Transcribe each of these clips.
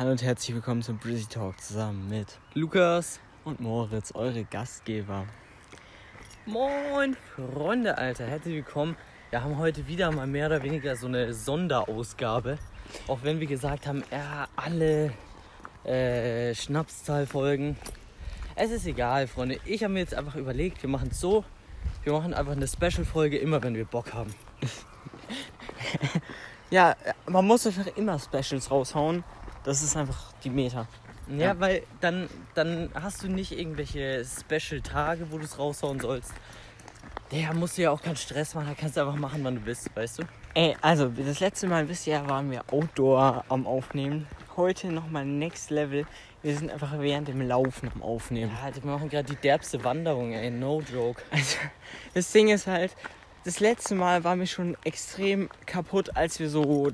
Hallo und herzlich willkommen zum Brizzy Talk zusammen mit Lukas. und Moritz, eure Gastgeber. Moin, Freunde, Alter. Herzlich willkommen. Wir haben heute wieder mal mehr oder weniger so eine Sonderausgabe. Auch wenn wir gesagt haben, ja, alle äh, Schnapszahlfolgen. Es ist egal, Freunde. Ich habe mir jetzt einfach überlegt, wir machen es so. Wir machen einfach eine Special-Folge immer, wenn wir Bock haben. Ja, man muss einfach immer Specials raushauen. Das ist einfach die Meta. Ja, Ja. weil dann, dann hast du nicht irgendwelche Special-Tage, wo du es raushauen sollst. Der musst du ja auch keinen Stress machen, da kannst du einfach machen, wann du bist, weißt du? Ey, also das letzte Mal, wisst ihr, waren wir Outdoor am Aufnehmen. Heute nochmal Next Level. Wir sind einfach während dem Laufen am Aufnehmen. Ja, wir machen gerade die derbste Wanderung, ey, no joke. Also, das Ding ist halt, das letzte Mal waren wir schon extrem kaputt, als wir so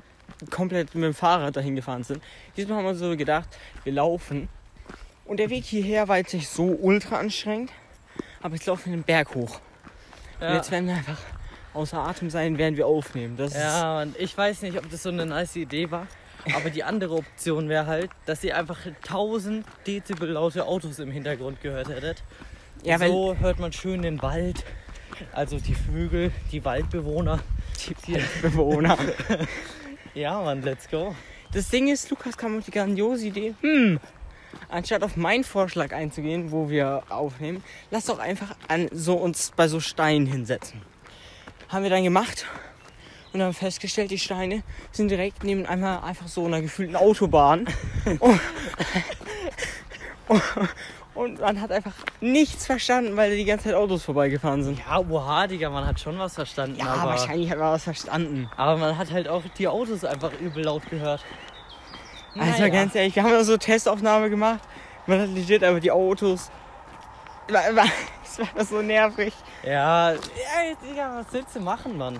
komplett mit dem Fahrrad dahin gefahren sind. Diesmal haben wir so gedacht, wir laufen. Und der Weg hierher war jetzt nicht so ultra anstrengend, aber jetzt laufen wir den Berg hoch. Und Ja, jetzt werden wir einfach außer Atem sein, während wir aufnehmen. Das ja, und ich weiß nicht, ob das so eine nice Idee war, aber die andere Option wäre halt, dass ihr einfach 1000 Dezibel laute Autos im Hintergrund gehört hättet. ja, weil so hört man schön den Wald, also die Vögel, die Waldbewohner. die Bewohner. Ja, Mann, let's go. Das Ding ist, Lukas kam auf die grandiose Idee, hm, anstatt auf meinen Vorschlag einzugehen, wo wir aufnehmen, lass doch einfach an so uns bei so Steinen hinsetzen. Haben wir dann gemacht und haben festgestellt, die Steine sind direkt neben einmal einfach so einer gefühlten Autobahn. und, und man hat einfach nichts verstanden, weil die ganze Zeit Autos vorbeigefahren sind. Ja, oha, Digga, man hat schon was verstanden. Ja, aber, wahrscheinlich hat man was verstanden. aber man hat halt auch die Autos einfach übel laut gehört. Also Naja. ganz ehrlich, wir haben da so Testaufnahme gemacht. Man hat legit aber die Autos. War- war- Es war so nervig. Ja, ja, Digga, was willst du machen, Mann?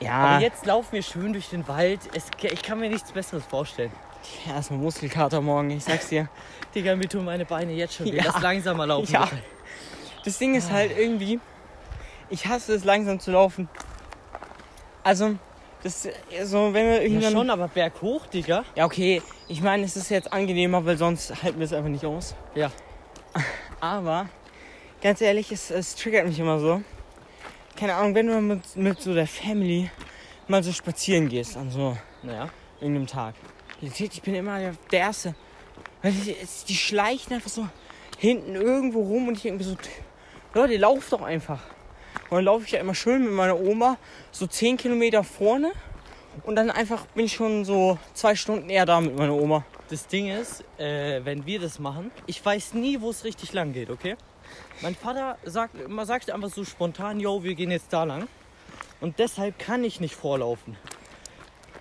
Ja, Aber jetzt laufen wir schön durch den Wald. Es, ich kann mir nichts Besseres vorstellen. Erstmal Muskelkater morgen, ich sag's dir. Digga, mir tun meine Beine jetzt schon weh. Ja. Lass langsamer laufen. Ja. bitte. Das Ding ist halt irgendwie, ich hasse es langsam zu laufen. Also, das so, wenn wir Ja, irgendwann. schon, aber berghoch, Digga. Ja, okay, ich meine, es ist jetzt angenehmer, weil sonst halten wir es einfach nicht aus. Ja. Aber, ganz ehrlich, es, es triggert mich immer so. Keine Ahnung, wenn du mit, mit so der Family mal so spazieren gehst an so Naja. irgendeinem Tag. Ich bin immer der, Erste. Die, schleichen einfach so hinten irgendwo rum und ich denke mir so, Leute, lauft doch einfach. Und dann laufe ich ja immer schön mit meiner Oma so 10 Kilometer vorne und dann einfach bin ich schon so zwei Stunden eher da mit meiner Oma. Das Ding ist, äh, wenn wir das machen, ich weiß nie, wo es richtig lang geht, okay? Mein Vater sagt, man sagt einfach so spontan, yo, wir gehen jetzt da lang. Und deshalb kann ich nicht vorlaufen.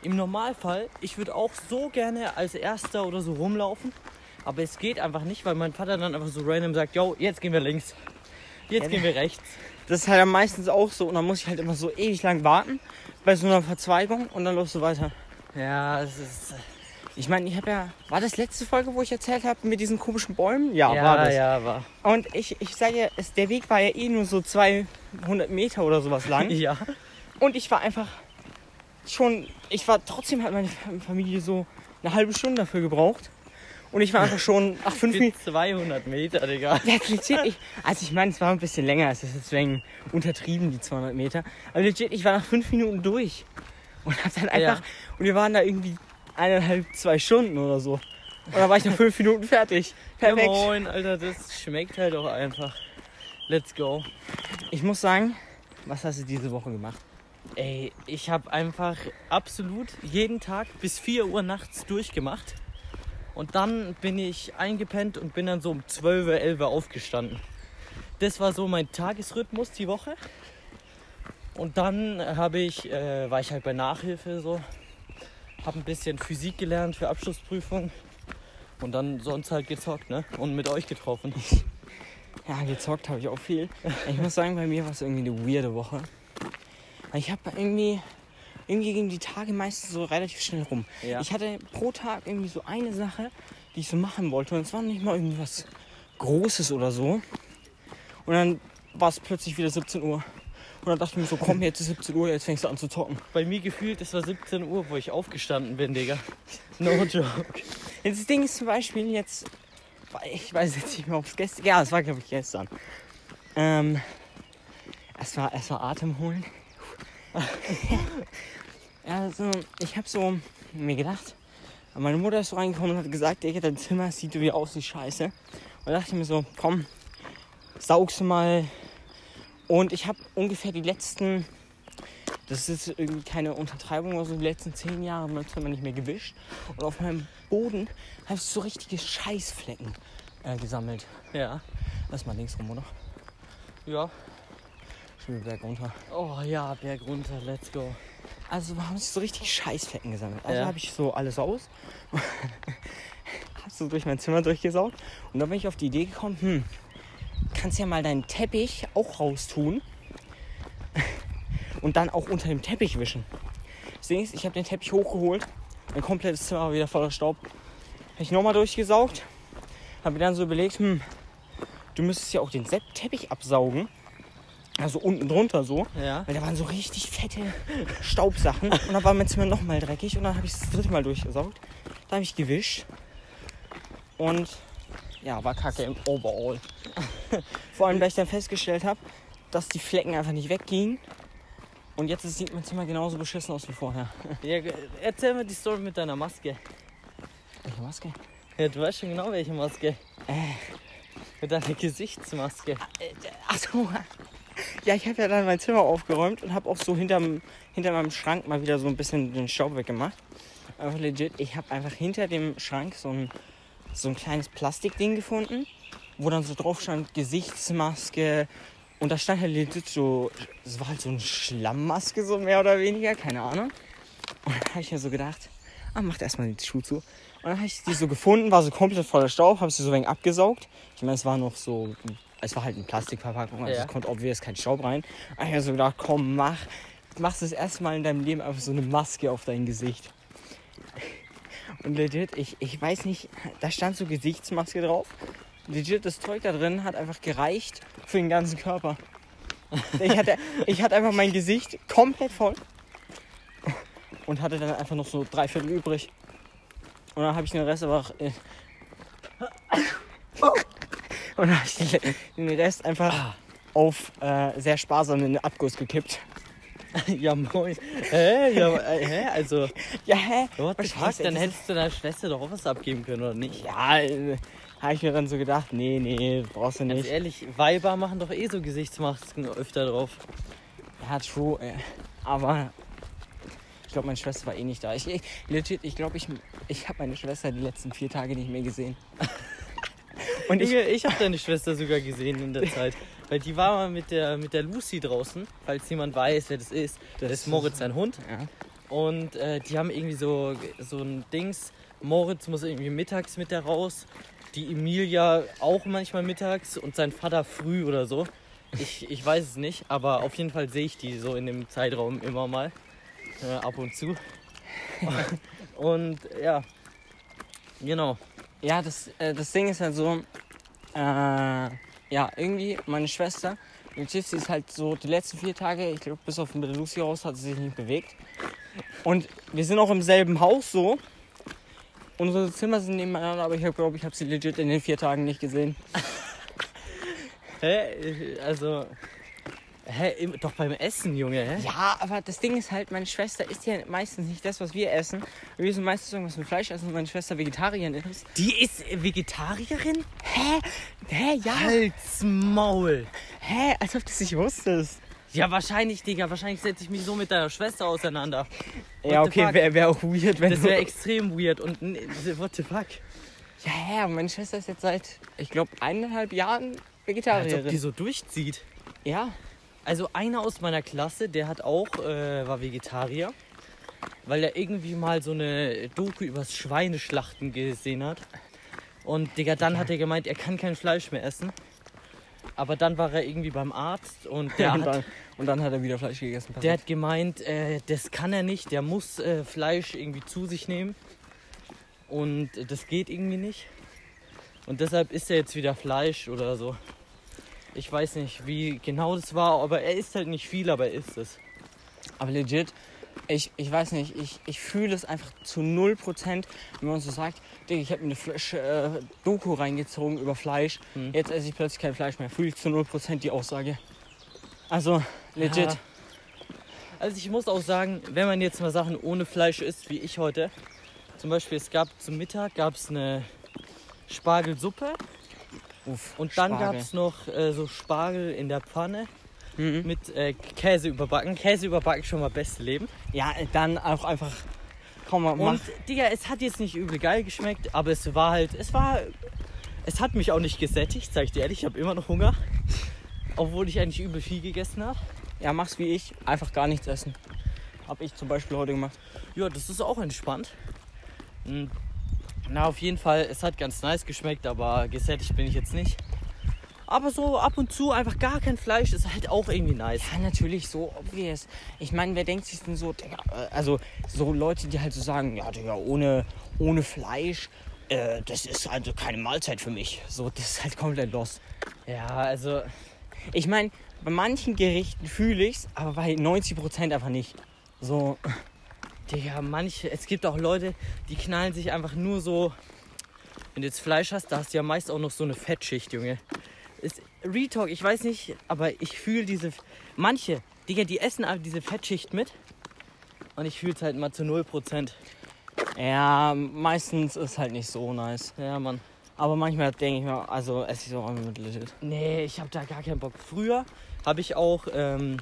Im Normalfall, ich würde auch so gerne als Erster oder so rumlaufen. Aber es geht einfach nicht, weil mein Vater dann einfach so random sagt, yo, jetzt gehen wir links. Jetzt Ja, gehen wir rechts. Das ist halt meistens auch so und dann muss ich halt immer so ewig lang warten bei so einer Verzweigung und dann läufst du weiter. Ja, es ist. Ich meine, ich habe ja, war das letzte Folge, wo ich erzählt habe mit diesen komischen Bäumen? Ja, Ja, war das. ja, war. Und ich, ich sage ja, es, der Weg war ja eh nur so 200 Meter oder sowas lang. Ja. Und ich war einfach schon, ich war trotzdem hat meine Familie so eine halbe Stunde dafür gebraucht. Und ich war einfach schon, ach, fünf Minuten. 200 Meter, Digga. Ja, legit, ich, also ich meine, es war ein bisschen länger, es ist deswegen untertrieben, die 200 Meter. Aber legit, ich war nach fünf Minuten durch. Und hab dann einfach, Ja. und wir waren da irgendwie eineinhalb, zwei Stunden oder so. Und dann war ich nach fünf Minuten fertig. Ja, Perfekt. moin, Alter, das schmeckt halt auch einfach. Let's go. Ich muss sagen, was hast du diese Woche gemacht? Ey, ich habe einfach absolut jeden Tag bis 4 Uhr nachts durchgemacht. Und dann bin ich eingepennt und bin dann so um 12, 11 Uhr aufgestanden. Das war so mein Tagesrhythmus die Woche. Und dann habe ich, äh, war ich halt bei Nachhilfe so, habe ein bisschen Physik gelernt für Abschlussprüfung und dann sonst halt gezockt, ne? Und mit euch getroffen. Ja, gezockt habe ich auch viel. Ich muss sagen, bei mir war es irgendwie eine weirde Woche. Weil Ich habe irgendwie, irgendwie gingen die Tage meistens so relativ schnell rum. Ja. Ich hatte pro Tag irgendwie so eine Sache, die ich so machen wollte. Und es war nicht mal irgendwas Großes oder so. Und dann war es plötzlich wieder 17 Uhr. Und dann dachte ich mir so, komm, jetzt ist 17 Uhr, jetzt fängst du an zu zocken. Bei mir gefühlt, es war 17 Uhr, wo ich aufgestanden bin, Digga. No joke. Das Ding ist zum Beispiel jetzt, ich weiß jetzt nicht mehr, ob es gestern, ja, es war glaube ich gestern. Ähm, es war, es war Atemholen. also, ich habe so mir gedacht, meine Mutter ist so reingekommen und hat gesagt, Digga, dein Zimmer sieht wieder aus wie Scheiße. Und da dachte ich mir so, komm, saugst du mal. Und ich habe ungefähr die letzten, das ist irgendwie keine Untertreibung, aber so die letzten zehn Jahre mein Zimmer nicht mehr gewischt. Und auf meinem Boden habe ich so richtige Scheißflecken äh, gesammelt. Ja. Lass mal links rum, oder? Ja. Schon wieder berg runter. Oh ja, Berg runter, let's go. Also haben sich so richtig Scheißflecken gesammelt. Also Ja. habe ich so alles aus. Hast so durch mein Zimmer durchgesaugt. Und dann bin ich auf die Idee gekommen, hm, kannst ja mal deinen Teppich auch raustun. Und dann auch unter dem Teppich wischen. Das Ding ist, ich habe den Teppich hochgeholt. Mein komplettes Zimmer war wieder voller Staub. Habe ich nochmal durchgesaugt. Habe mir dann so überlegt, hm, du müsstest ja auch den Teppich absaugen. Also unten drunter so. Ja. Weil da waren so richtig fette Staubsachen. Und dann war mein Zimmer nochmal dreckig. Und dann habe ich es das dritte Mal durchgesaugt. Da habe ich gewischt. Und ja, war kacke im Overall. Vor allem, weil ich dann festgestellt habe, dass die Flecken einfach nicht weggingen. Und jetzt sieht mein Zimmer genauso beschissen aus wie vorher. ja. Erzähl mir die Story mit deiner Maske. Welche Maske? Ja, du weißt schon genau, welche Maske. Äh, Mit deiner Gesichtsmaske. Achso. Ja, ich habe ja dann mein Zimmer aufgeräumt und habe auch so hinterm, hinter meinem Schrank mal wieder so ein bisschen den Staub weggemacht. Aber legit, ich habe einfach hinter dem Schrank so ein, so ein kleines Plastikding gefunden, wo dann so drauf stand Gesichtsmaske. Und da stand halt legit so, es war halt so eine Schlammmaske, so mehr oder weniger, keine Ahnung. Und dann habe ich mir so gedacht, ah, macht erstmal die Schuhe zu. Und dann habe ich die so gefunden, war so komplett voller Staub, habe sie so ein wenig abgesaugt. Ich meine, es war noch so, es war halt eine Plastikverpackung, also Ja. es konnte obvious kein Staub rein. Ich habe so gedacht, komm, mach, machst das erste Mal in deinem Leben einfach so eine Maske auf dein Gesicht. Und legit, ich, ich weiß nicht, da stand so Gesichtsmaske drauf. Legit, das Zeug da drin hat einfach gereicht für den ganzen Körper. Ich hatte, ich hatte einfach mein Gesicht komplett voll und hatte dann einfach noch so drei Viertel übrig. Und dann habe ich den Rest einfach. Äh, und dann habe ich den- Rest einfach auf äh, sehr sparsam in den Abguss gekippt. ja, moin. Hä? Ja, äh, hä? Also, Ja, hä? what Was fuck? Dann hättest du deiner Schwester doch auch was abgeben können, oder nicht? Ja, äh, habe ich mir dann so gedacht, nee, nee, brauchst du Ganz nicht. ehrlich, Weiber machen doch eh so Gesichtsmasken öfter drauf. Ja, true. Äh, aber ich glaube, meine Schwester war eh nicht da. Ich, ich, legit, ich glaube, ich, ich habe meine Schwester die letzten vier Tage nicht mehr gesehen. Und ich, Ich, habe deine Schwester sogar gesehen in der Zeit. Weil die war mal mit der, mit der Lucy draußen, falls jemand weiß, wer das ist. Das, Das ist Moritz, sein Hund. ja. Und äh, die haben irgendwie so, so ein Dings. Moritz muss irgendwie mittags mit der raus. Die Emilia auch manchmal mittags und sein Vater früh oder so. Ich, ich weiß es nicht, aber auf jeden Fall sehe ich die so in dem Zeitraum immer mal. Äh, ab und zu. und ja, genau. Ja, das, äh, das Ding ist halt so, äh, ja, irgendwie meine Schwester, legit, sie ist halt so die letzten vier Tage, ich glaube bis auf der Lucy raus, hat sie sich nicht bewegt. Und wir sind auch im selben Haus so. Unsere Zimmer sind nebeneinander, aber ich glaube, ich habe sie legit in den vier Tagen nicht gesehen. Hä? Also. Hä? Doch beim Essen, Junge, hä? Ja, aber das Ding ist halt, meine Schwester isst ja meistens nicht das, was wir essen. Wir sind meistens irgendwas mit Fleisch essen und meine Schwester Vegetarierin ist. Die ist Vegetarierin? Hä? Hä? Ja. Halt's Maul! Hä? Als ob du es nicht wusstest. Ja, wahrscheinlich, Digga. Wahrscheinlich setze ich mich so mit deiner Schwester auseinander. Ja, okay, wäre wär auch weird, wenn Das wäre extrem weird. Und what the fuck? Ja, ja, meine Schwester ist jetzt seit, ich glaube, eineinhalb Jahren Als ob Vegetarierin. die so durchzieht. ja. Also einer aus meiner Klasse, der hat auch, äh, war Vegetarier. Weil er irgendwie mal so eine Doku übers Schweineschlachten gesehen hat. Und Digga, dann hat er gemeint, er kann kein Fleisch mehr essen. Aber dann war er irgendwie beim Arzt und der, und, hat, dann, und dann hat er wieder Fleisch gegessen. der hat gemeint, äh, das kann er nicht, der muss äh, Fleisch irgendwie zu sich nehmen. Und das geht irgendwie nicht. Und deshalb isst er jetzt wieder Fleisch oder so. Ich weiß nicht, wie genau das war, aber er isst halt nicht viel, aber er isst es. Aber legit, Ich, ich weiß nicht, ich, ich fühle es einfach zu 0%, wenn man so sagt, Digga, ich habe mir eine Flash, äh, Doku reingezogen über Fleisch, Hm. jetzt esse ich plötzlich kein Fleisch mehr. Fühle ich zu 0% die Aussage. Also, legit. Ja. Also ich muss auch sagen, wenn man jetzt mal Sachen ohne Fleisch isst, wie ich heute, zum Beispiel es gab zum Mittag gab es eine Spargelsuppe Uff, und dann gab es noch äh, so Spargel in der Pfanne Mhm. mit äh, Käse überbacken. Käse überbacken schon mal beste Leben. Ja, dann auch einfach. Komm mal, mach. Und Digga, es hat jetzt nicht übel geil geschmeckt, aber es war halt, es war, es hat mich auch nicht gesättigt, sag ich dir ehrlich, ich habe immer noch Hunger. Obwohl ich eigentlich übel viel gegessen habe. Ja, mach's wie ich. Einfach gar nichts essen. Hab ich zum Beispiel heute gemacht. Ja, das ist auch entspannt. Mm, Na, auf jeden Fall, es hat ganz nice geschmeckt, aber gesättigt bin ich jetzt nicht. Aber so ab und zu einfach gar kein Fleisch ist halt auch irgendwie nice. Ja, natürlich, so obvious. Ich meine, wer denkt sich denn so, Digga, äh, also so Leute, die halt so sagen, ja, Digga, ohne, ohne Fleisch, äh, das ist also keine Mahlzeit für mich. So, das ist halt komplett lost. Ja, also, Ich meine, bei manchen Gerichten fühle ich's, aber bei 90% einfach nicht. So, Digga, manche, es gibt auch Leute, die knallen sich einfach nur so. Wenn du jetzt Fleisch hast, da hast du ja meist auch noch so eine Fettschicht, Junge. Ist, Retalk, ich weiß nicht, aber ich fühle diese. Manche, Digga, die essen aber diese Fettschicht mit. Und ich fühle es halt mal zu 0%. ja, meistens ist halt nicht so nice. Ja, Mann. Aber manchmal denke ich mir, also esse ich so auch mit legit. Nee, ich habe da gar keinen Bock. Früher habe ich auch, ähm,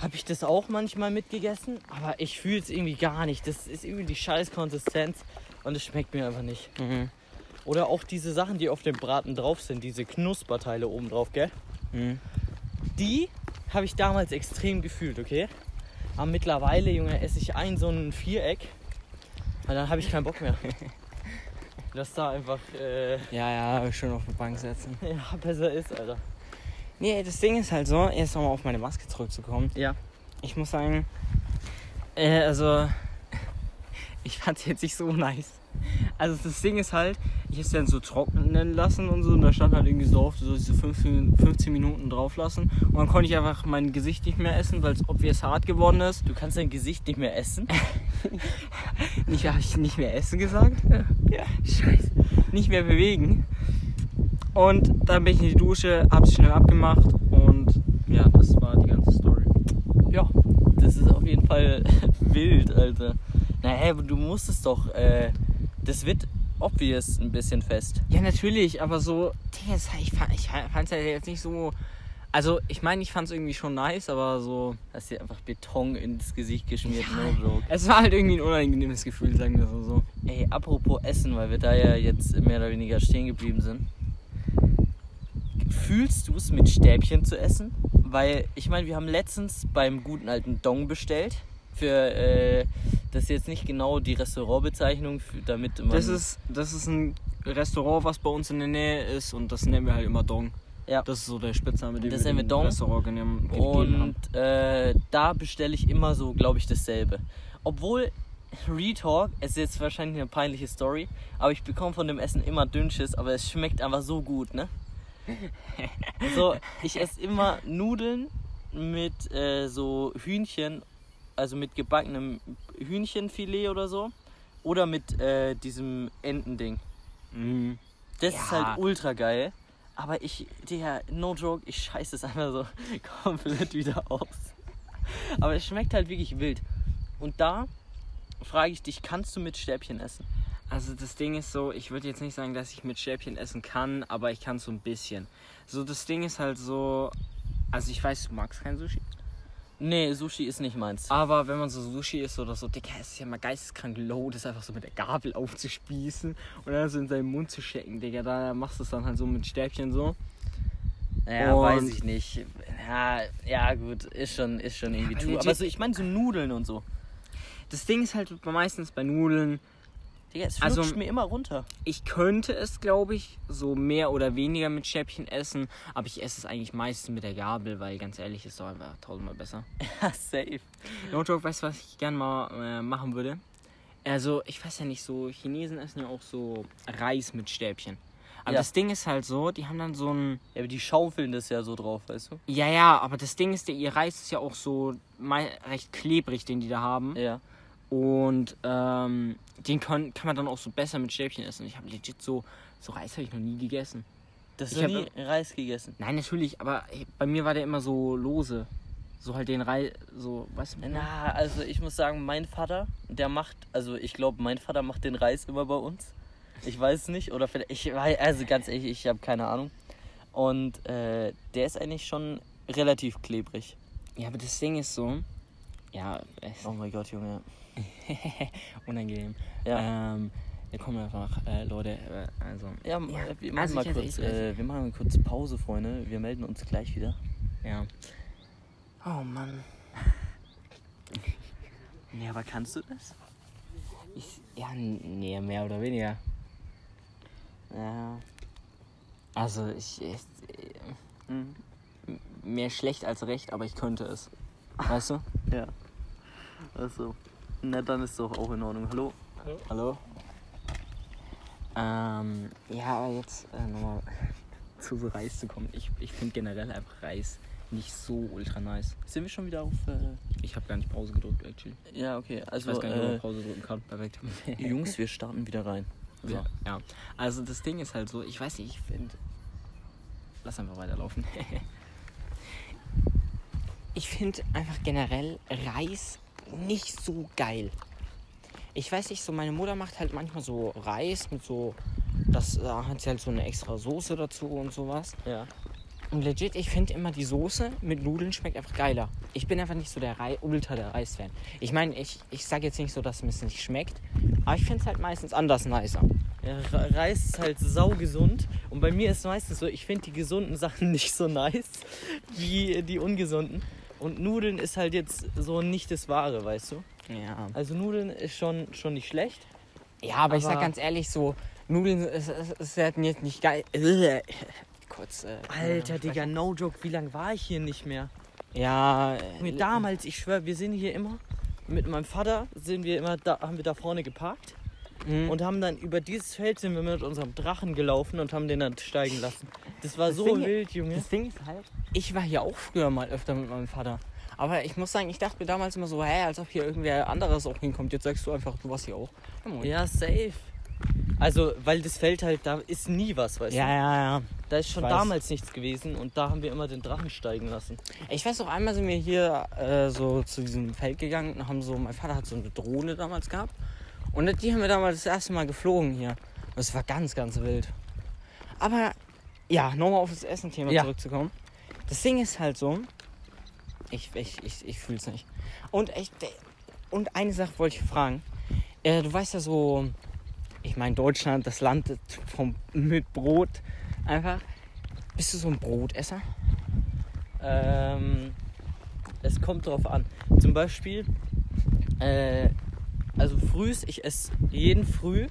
habe ich das auch manchmal mitgegessen, aber ich fühle es irgendwie gar nicht. Das ist irgendwie die scheiß Konsistenz und es schmeckt mir einfach nicht. Mhm. Oder auch diese Sachen, die auf dem Braten drauf sind, diese Knusperteile oben drauf, gell? Mhm. Die habe ich damals extrem gefühlt, okay? Aber mittlerweile, Junge, esse ich ein so ein Viereck und dann habe ich keinen Bock mehr. Dass da einfach äh, Ja, ja, schön auf die Bank setzen. ja, besser ist, Alter. Nee, das Ding ist halt so, jetzt nochmal auf meine Maske zurückzukommen. Ja. Ich muss sagen, äh, also, ich fand jetzt nicht so nice. Also das Ding ist halt, ich habe es dann so trocknen lassen und so und da stand halt irgendwie so auf, so diese 15, 15 Minuten drauf lassen und dann konnte ich einfach mein Gesicht nicht mehr essen, weil es obvious hart geworden ist. Du kannst dein Gesicht nicht mehr essen. Nicht, habe ich nicht mehr essen gesagt? Ja. Scheiße. Nicht mehr bewegen. Und dann bin ich in die Dusche, hab's schnell abgemacht und ja, das war die ganze Story. Ja, das ist auf jeden Fall wild, Alter. Naja, aber du musst es doch, äh, das wird obvious ein bisschen fest. Ja, natürlich, aber so, das- ich fand ich fand's ja jetzt nicht so. Also, ich meine, ich fand's irgendwie schon nice, aber so. Hast dir einfach Beton ins Gesicht geschmiert, Ja. no joke. Es war halt irgendwie ein unangenehmes Gefühl, sagen wir so. Ey, apropos Essen, weil wir da ja jetzt mehr oder weniger stehen geblieben sind. Fühlst du es mit Stäbchen zu essen? Weil, ich meine, wir haben letztens beim guten alten Dong bestellt. Für, äh, das ist jetzt nicht genau die Restaurantbezeichnung, für, damit man... Das ist, das ist ein Restaurant, was bei uns in der Nähe ist und das nennen wir halt immer Dong. Ja. Das ist so der Spitzname, den Das wir dem Dong. Restaurant genehm-. Und äh, da bestelle ich immer so, glaube ich, dasselbe. Obwohl, Retalk, es ist jetzt wahrscheinlich eine peinliche Story, aber ich bekomme von dem Essen immer Dünnschiss, aber es schmeckt einfach so gut, ne? So, ich esse immer Nudeln mit äh, so Hühnchen, also mit gebackenem Hühnchenfilet oder so. Oder mit äh, diesem Entending. Mhm. Das ist Ja. halt ultra geil. Aber ich, Digga, no joke, ich scheiße es einfach so komplett wieder aus. Aber es schmeckt halt wirklich wild. Und da frage ich dich, kannst du mit Stäbchen essen? Also das Ding ist so, ich würde jetzt nicht sagen, dass ich mit Stäbchen essen kann, aber ich kann so ein bisschen. So das Ding ist halt so, also ich weiß, du magst kein Sushi, Nee, Sushi ist nicht meins. aber wenn man so Sushi isst oder so, Digga, es ist ja mal geisteskrank low, das einfach so mit der Gabel aufzuspießen und dann so in seinen Mund zu stecken, Digga, da machst du es dann halt so mit Stäbchen so. Ja, Und- weiß ich nicht. Ja, ja gut, ist schon, ist schon irgendwie aber true. legit- Aber so, ich meine so Nudeln und so. Das Ding ist halt meistens bei Nudeln, Digga, es Also- flutscht mir immer runter. ich könnte es, glaube ich, so mehr oder weniger mit Stäbchen essen, aber ich esse es eigentlich meistens mit der Gabel, weil ganz ehrlich, ist doch einfach tausendmal besser. Ja, safe. No joke, weißt du, was ich gerne mal äh, machen würde? Also, ich weiß ja nicht, so Chinesen essen ja auch so Reis mit Stäbchen. Aber Ja. das Ding ist halt so, die haben dann so ein. Ja, aber die schaufeln das ja so drauf, weißt du? Ja, ja, aber das Ding ist, der ihr Reis ist ja auch so recht klebrig, den die da haben. Ja. Und ähm, den kann, kann man dann auch so besser mit Stäbchen essen. Ich habe legit so, so Reis habe ich noch nie gegessen. Das Ich ist nie Reis gegessen. Nein, natürlich, aber bei mir war der immer so lose. So halt den Reis, so, du? Na, also ich muss sagen, mein Vater, der macht, also ich glaube, mein Vater macht den Reis immer bei uns. Ich weiß nicht, oder vielleicht, ich weiß, also ganz ehrlich, ich habe keine Ahnung. Und äh, der ist eigentlich schon relativ klebrig. Ja, aber das Ding ist so, ja, es Oh mein Gott, Junge. unangenehm. Ja. Ähm, wir kommen einfach, äh, Leute, äh, also, Ja, Ja, wir machen also mal kurz, äh, wir machen mal kurz Pause, Freunde. Wir melden uns gleich wieder. ja. Oh Mann. Ja, aber kannst du das? Ich, ja, nee, mehr oder weniger. Ja. Also, ich, ich Mhm. mehr schlecht als recht, aber ich könnte es. Weißt du? Ja. Also. Na, dann ist doch auch in Ordnung. Hallo? Hallo? Ähm, ja, aber jetzt äh, nochmal zu so Reis zu kommen. Ich, ich finde generell einfach Reis nicht so ultra nice. Sind wir schon wieder auf. Äh... Ich habe gar nicht Pause gedrückt, actually. Ja, okay. Ich Also, weiß gar nicht, ob man äh, Pause drücken kann. Perfekt. Jungs, wir starten wieder rein. So. Ja, ja. Also das Ding ist halt so, ich weiß nicht, ich finde. Lass einfach weiterlaufen. ich finde einfach generell Reis nicht so geil. Ich weiß nicht, so meine Mutter macht halt manchmal so Reis mit so. Das da hat sie halt so eine extra Soße dazu und sowas. Ja. Und legit, ich finde immer die Soße mit Nudeln schmeckt einfach geiler. Ich bin einfach nicht so der Rei Ultra der Reis-Fan. Ich meine, ich, ich sage jetzt nicht so, dass es mir nicht schmeckt, aber ich finde es halt meistens anders nicer. Ja, Re- Reis ist halt saugesund und bei mir ist meistens so, ich finde die gesunden Sachen nicht so nice wie die ungesunden. Und Nudeln ist halt jetzt so nicht das Wahre, weißt du? Ja. Also Nudeln ist schon, schon nicht schlecht. Ja, aber, ich sag Aber- ganz ehrlich, so Nudeln ist, ist, ist halt jetzt nicht geil. Äh, Kurz. Äh, Alter, äh, Digga, no joke, wie lange war ich hier nicht mehr? Ja. Mir Äh, damals, ich schwör, wir sind hier immer mit meinem Vater sind wir immer da, haben wir da vorne geparkt mh. und haben dann über dieses Feld sind wir mit unserem Drachen gelaufen und haben den dann steigen lassen. Das war Das so Ding- wild, Junge. Das Ding ist halt, ich war hier auch früher mal öfter mit meinem Vater. Aber ich muss sagen, ich dachte mir damals immer so, hä, als ob hier irgendwer anderes auch hinkommt. Jetzt sagst du einfach, du warst hier auch. Ja. Ja, safe. Also, weil das Feld halt, da ist nie was, weißt ja, du? ja, ja. Da ist schon damals nichts gewesen und da haben wir immer den Drachen steigen lassen. Ich weiß auch, einmal sind wir hier äh, so zu diesem Feld gegangen und haben so, mein Vater hat so eine Drohne damals gehabt. Und die haben wir damals das erste Mal geflogen hier. Und es war ganz, ganz wild. Aber ja, nochmal auf das Essen-Thema Ja. zurückzukommen. Das Ding ist halt so, ich, ich, ich, ich fühle es nicht. Und, ich, und eine Sache wollte ich fragen. Äh, du weißt ja so, ich meine Deutschland, das Land vom, mit Brot einfach. Bist du so ein Brotesser? Ähm, es kommt drauf an. Zum Beispiel, äh, also frühs, ich esse jeden Früh,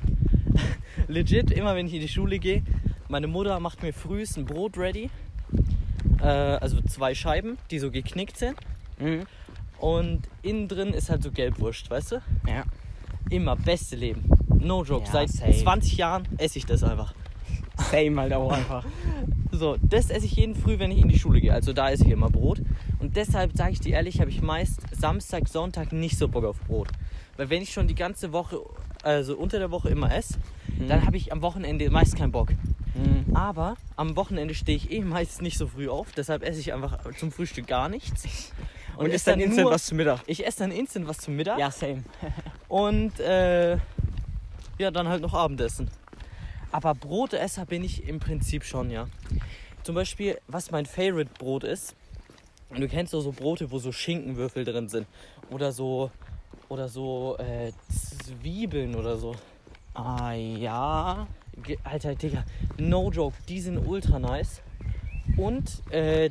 legit, immer wenn ich in die Schule gehe, meine Mutter macht mir frühs ein Brot ready. Äh, also zwei Scheiben, die so geknickt sind. Mhm. Und innen drin ist halt so Gelbwurst, weißt du? Ja. Immer beste Leben. No joke. Ja, Seit safe. 20 Jahren esse ich das einfach. Same halt auch einfach. So, das esse ich jeden Früh, wenn ich in die Schule gehe. Also da esse ich immer Brot. Und deshalb sage ich dir ehrlich, habe ich meist Samstag, Sonntag nicht so Bock auf Brot. Weil wenn ich schon die ganze Woche, also unter der Woche immer esse, dann habe ich am Wochenende meist keinen Bock. Mhm. Aber am Wochenende stehe ich eh meist nicht so früh auf. Deshalb esse ich einfach zum Frühstück gar nichts. Und, esse ist dann instant nur- was zu Mittag. Ich esse dann instant was zum Mittag. Ja, same. Und äh, ja, dann halt noch Abendessen. Aber Brotesser bin ich im Prinzip schon, ja. Zum Beispiel, was mein Favorite Brot ist. Und du kennst doch so Brote, wo so Schinkenwürfel drin sind. Oder so. Oder so äh, Zwiebeln oder so. Ah, ja. Alter, Digga, no joke, die sind ultra nice. Und äh,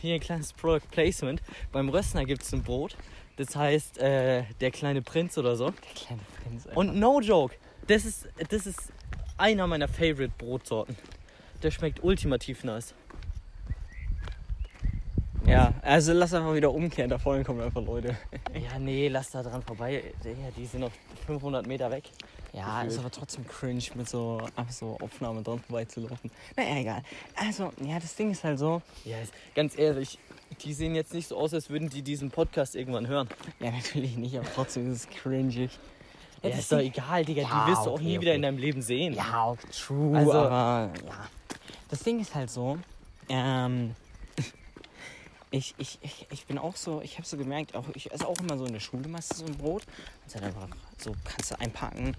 hier ein kleines Product Placement. Beim Rössner gibt es ein Brot. Das heißt, äh, der kleine Prinz oder so. Der kleine Prinz. Alter. Und no joke, das ist, das ist einer meiner Favorite Brotsorten. Der schmeckt ultimativ nice. Ja, also lass einfach wieder umkehren. Da vorne kommen einfach Leute. Ja, nee, lass da dran vorbei. Die sind noch 500 Meter weg. Ja, Gefühlt. ist aber trotzdem cringe, mit so, einfach so Aufnahmen dran vorbeizulaufen. Naja, egal. Also, ja, das Ding ist halt so. Ja, ist- ganz ehrlich, die sehen jetzt nicht so aus, als würden die diesen Podcast irgendwann hören. Ja, natürlich nicht, aber trotzdem ist es cringig. Ja, das ist doch egal, Digga. Ja, die wirst du auch okay, nie wieder okay. in deinem Leben sehen. Ja, auch true, Also- aber ja. Das Ding ist halt so, ähm, ich, ich, ich, ich bin auch so, ich habe so gemerkt, auch, ich esse auch immer so in der Schule meistens so ein Brot. Das halt einfach so, kannst du einpacken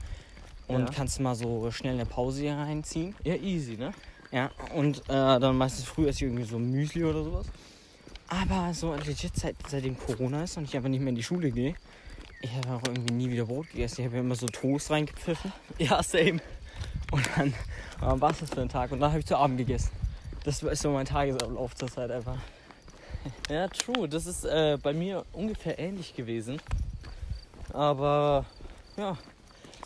und Ja. kannst mal so schnell eine Pause hier reinziehen. Ja, easy, ne? Ja, und äh, dann meistens früh esse ich irgendwie so Müsli oder sowas. Aber so legit, seit, seitdem Corona ist und ich einfach nicht mehr in die Schule gehe, ich habe auch irgendwie nie wieder Brot gegessen. Ich habe ja immer so Toast reingepfiffen. Ja, same. Und dann äh, war es das für einen Tag. Und dann habe ich zu Abend gegessen. Das ist so mein Tagesablauf zur Zeit einfach. Ja, true. Das ist äh, bei mir ungefähr ähnlich gewesen. Aber ja,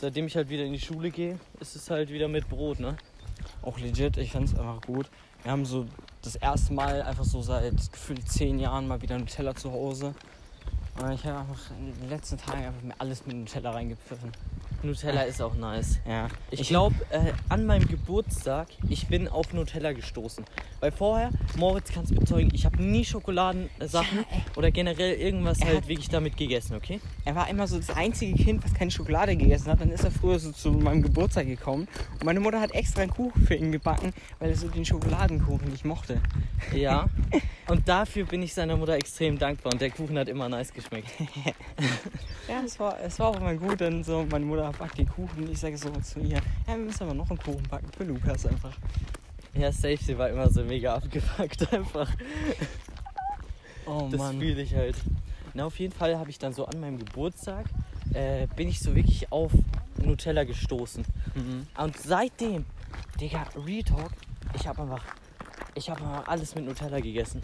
seitdem ich halt wieder in die Schule gehe, ist es halt wieder mit Brot, ne? Auch legit, ich fand es einfach gut. Wir haben so das erste Mal einfach so seit gefühlt zehn Jahren mal wieder Nutella zu Hause. Und ich habe einfach in den letzten Tagen einfach mir alles mit Nutella reingepfiffen. Nutella ist auch nice. Ja. Ich glaube, äh, an meinem Geburtstag, ich bin auf Nutella gestoßen. Weil vorher, Moritz kann es bezeugen, ich habe nie Schokoladensachen Ja, oder generell irgendwas halt hat- wirklich damit gegessen, okay? Er war immer so das einzige Kind, was keine Schokolade gegessen hat. Dann ist er früher so zu meinem Geburtstag gekommen. Und meine Mutter hat extra einen Kuchen für ihn gebacken, weil er so den Schokoladenkuchen nicht mochte. Ja. Und dafür bin ich seiner Mutter extrem dankbar und der Kuchen hat immer nice geschmeckt. Ja, es war, es war auch immer gut, dann so, meine Mutter backt den Kuchen. Ich sage so zu ihr, ja, wir müssen aber noch einen Kuchen backen für Lukas einfach. Ja, safe, sie war immer so mega abgepackt einfach. Oh Das Mann. fühle ich halt. Na, auf jeden Fall habe ich dann so an meinem Geburtstag, äh, bin ich so wirklich auf Nutella gestoßen. Mhm. Und seitdem, Digga, Real Talk, ich habe einfach, ich habe einfach alles mit Nutella gegessen.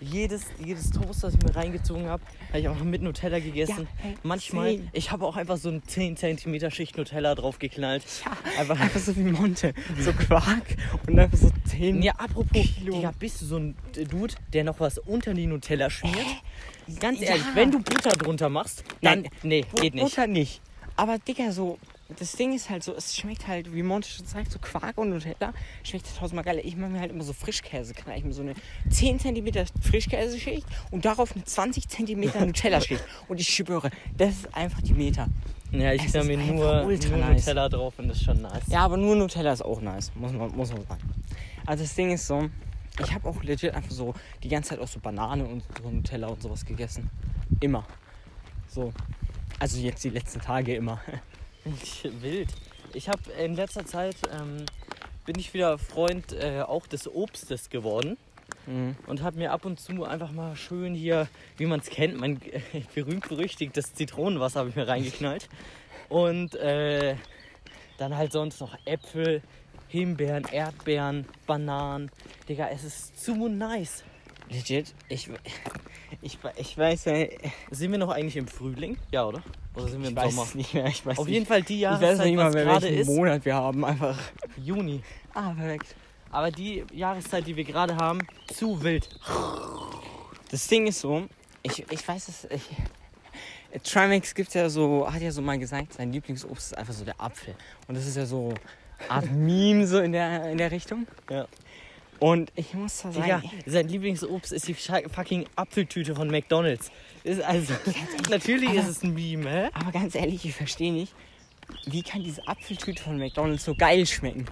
Jedes, jedes Toast, das ich mir reingezogen habe, habe ich einfach mit Nutella gegessen. Ja, hey, Manchmal, same. ich habe auch einfach so eine 10 cm Schicht Nutella draufgeknallt. Ja, Einfach, einfach so wie Monte. So Quark und einfach so 10. ja, apropos, Kilo. Digga, bist du so ein Dude, der noch was unter die Nutella schmiert? Ganz Ja. ehrlich, wenn du Butter drunter machst, dann, Nein. nee, geht nicht. Butter nicht. Aber Digga, so, das Ding ist halt so, es schmeckt halt, wie Monte schon sagt, so Quark und Nutella schmeckt halt tausendmal geiler. Ich mache mir halt immer so Frischkäse, knall ich mir so eine 10 cm Frischkäseschicht und darauf eine 20 cm Nutella-Schicht. Und ich schwöre, das ist einfach die Meter. Ja, ich ist mir nur, nur nice. Nutella drauf und das ist schon nice. Ja, aber nur Nutella ist auch nice, muss man, muss man sagen. Also das Ding ist so, ich habe auch legit einfach so die ganze Zeit auch so Banane und so Nutella und sowas gegessen. Immer. So. Also jetzt die letzten Tage immer. Wild. Ich habe in letzter Zeit ähm, bin ich wieder Freund äh, auch des Obstes geworden Mhm. und habe mir ab und zu einfach mal schön hier, wie man es kennt, mein äh, berühmt berüchtigtes Zitronenwasser habe ich mir reingeknallt und äh, dann halt sonst noch Äpfel, Himbeeren, Erdbeeren, Bananen. Digga, es ist zu nice. Legit, ich, ich, ich weiß ja, ich Sind wir noch eigentlich im Frühling? Ja, oder? Oder sind wir im weiß Sommer? es nicht mehr. Ich weiß Auf nicht. jeden Fall die ich weiß Jahreszeit, nicht mal was mehr, gerade welchen ist, Monat wir haben. Einfach. Juni. Ah, perfekt. Aber die Jahreszeit, die wir gerade haben, zu wild. Das Ding ist so, ich, ich weiß es. Ich, Trimax gibt's ja so, hat ja so mal gesagt, sein Lieblingsobst ist einfach so der Apfel. Und das ist ja so Art Meme so in der, in der Richtung. Ja. Und ich muss da sagen, Digga, sein Lieblingsobst ist die fucking Apfeltüte von McDonalds. Ist also, natürlich aber- ist es ein Meme, hä? aber ganz ehrlich, ich verstehe nicht, wie kann diese Apfeltüte von McDonalds so geil schmecken?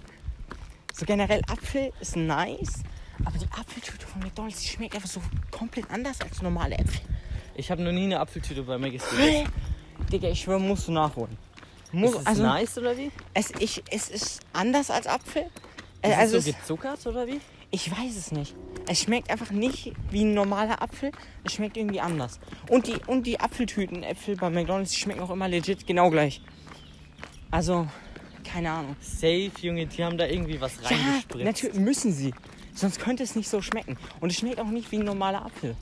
So generell Apfel ist nice, aber die Apfeltüte von McDonalds, die schmeckt einfach so komplett anders als normale Äpfel. Ich habe noch nie eine Apfeltüte bei gegessen. Hä? Digga, ich schwöre, musst du nachholen. Muss, Ist es also, nice oder wie? es, ich, es ist anders als Apfel. Ist also es so gezuckert oder wie? Ich weiß es nicht. Es schmeckt einfach nicht wie ein normaler Apfel. Es schmeckt irgendwie anders. Und die, und die Apfeltüten, Äpfel bei McDonalds, die schmecken auch immer legit genau gleich. Also, keine Ahnung. Safe, Junge, die haben da irgendwie was Ja, reingespritzt. natürlich müssen sie. Sonst könnte es nicht so schmecken. Und es schmeckt auch nicht wie ein normaler Apfel.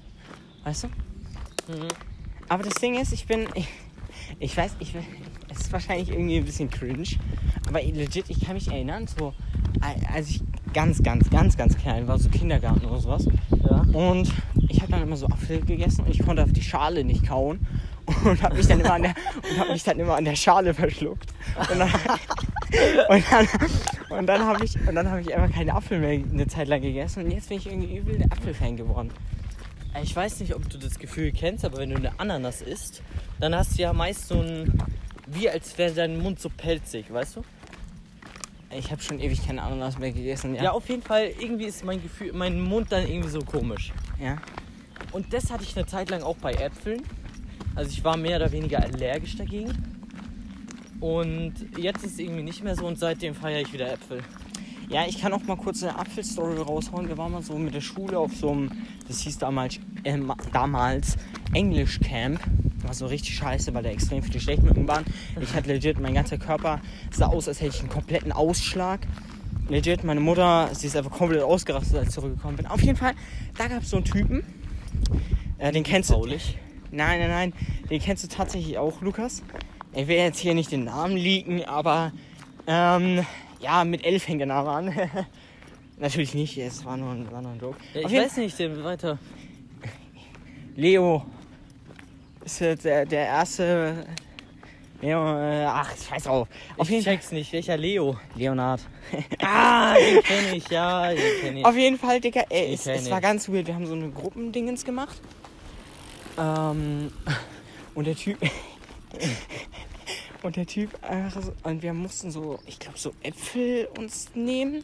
Weißt du? Mhm. Aber das Ding ist, ich bin. Ich, ich weiß, ich, es ist wahrscheinlich irgendwie ein bisschen cringe. Aber legit, ich kann mich erinnern, so als ich ganz, ganz, ganz, ganz klein war, so Kindergarten oder sowas. Ja. Und ich habe dann immer so Apfel gegessen und ich konnte auf die Schale nicht kauen. und habe mich dann immer an der und habe mich dann immer an der Schale verschluckt. Und dann, und dann, und dann habe ich und dann habe ich einfach keinen Apfel mehr eine Zeit lang gegessen und jetzt bin ich irgendwie übel der Apfelfan geworden. Ich weiß nicht, ob du das Gefühl kennst, aber wenn du eine Ananas isst, dann hast du ja meist so ein. Wie als wäre dein Mund so pelzig, weißt du? Ich habe schon ewig keine Ananas mehr gegessen. Ja. Ja. auf jeden Fall, irgendwie ist mein Gefühl, mein Mund dann irgendwie so komisch. ja. Und das hatte ich eine Zeit lang auch bei Äpfeln. Also ich war mehr oder weniger allergisch dagegen. Und jetzt ist es irgendwie nicht mehr so und seitdem feiere ich wieder Äpfel. Ja, ich kann auch mal kurz eine Apfelstory raushauen. Wir waren mal so mit der Schule auf so einem, das hieß damals, äh, damals Englischcamp. War so richtig scheiße, weil da extrem viele Stechmücken waren. Ich hatte legit, mein ganzer Körper sah aus, als hätte ich einen kompletten Ausschlag. Legit, meine Mutter, sie ist einfach komplett ausgerastet, als ich zurückgekommen bin. Auf jeden Fall, da gab es so einen Typen. Äh, den kennst du. Faulig. Nein, nein, nein. Den kennst du tatsächlich auch, Lukas. Ich will jetzt hier nicht den Namen leaken, aber ähm, ja, mit elf fängt der Name an. Natürlich nicht, es war nur ein, war nur ein Joke. Ja, Auf ich weiß nicht, den weiter. Leo ist jetzt der, der erste. Leo, äh, ach, scheiß drauf. Auf ich jeden check's nicht, welcher Leo? Leonard. Ah, den kenne ich, ja, den kenne ich. Auf jeden Fall, Digga, ey, es, es war ganz weird. Wir haben so eine Gruppendingens gemacht. Ähm, und der Typ. und der Typ einfach so, und wir mussten so, ich glaube, so Äpfel uns nehmen.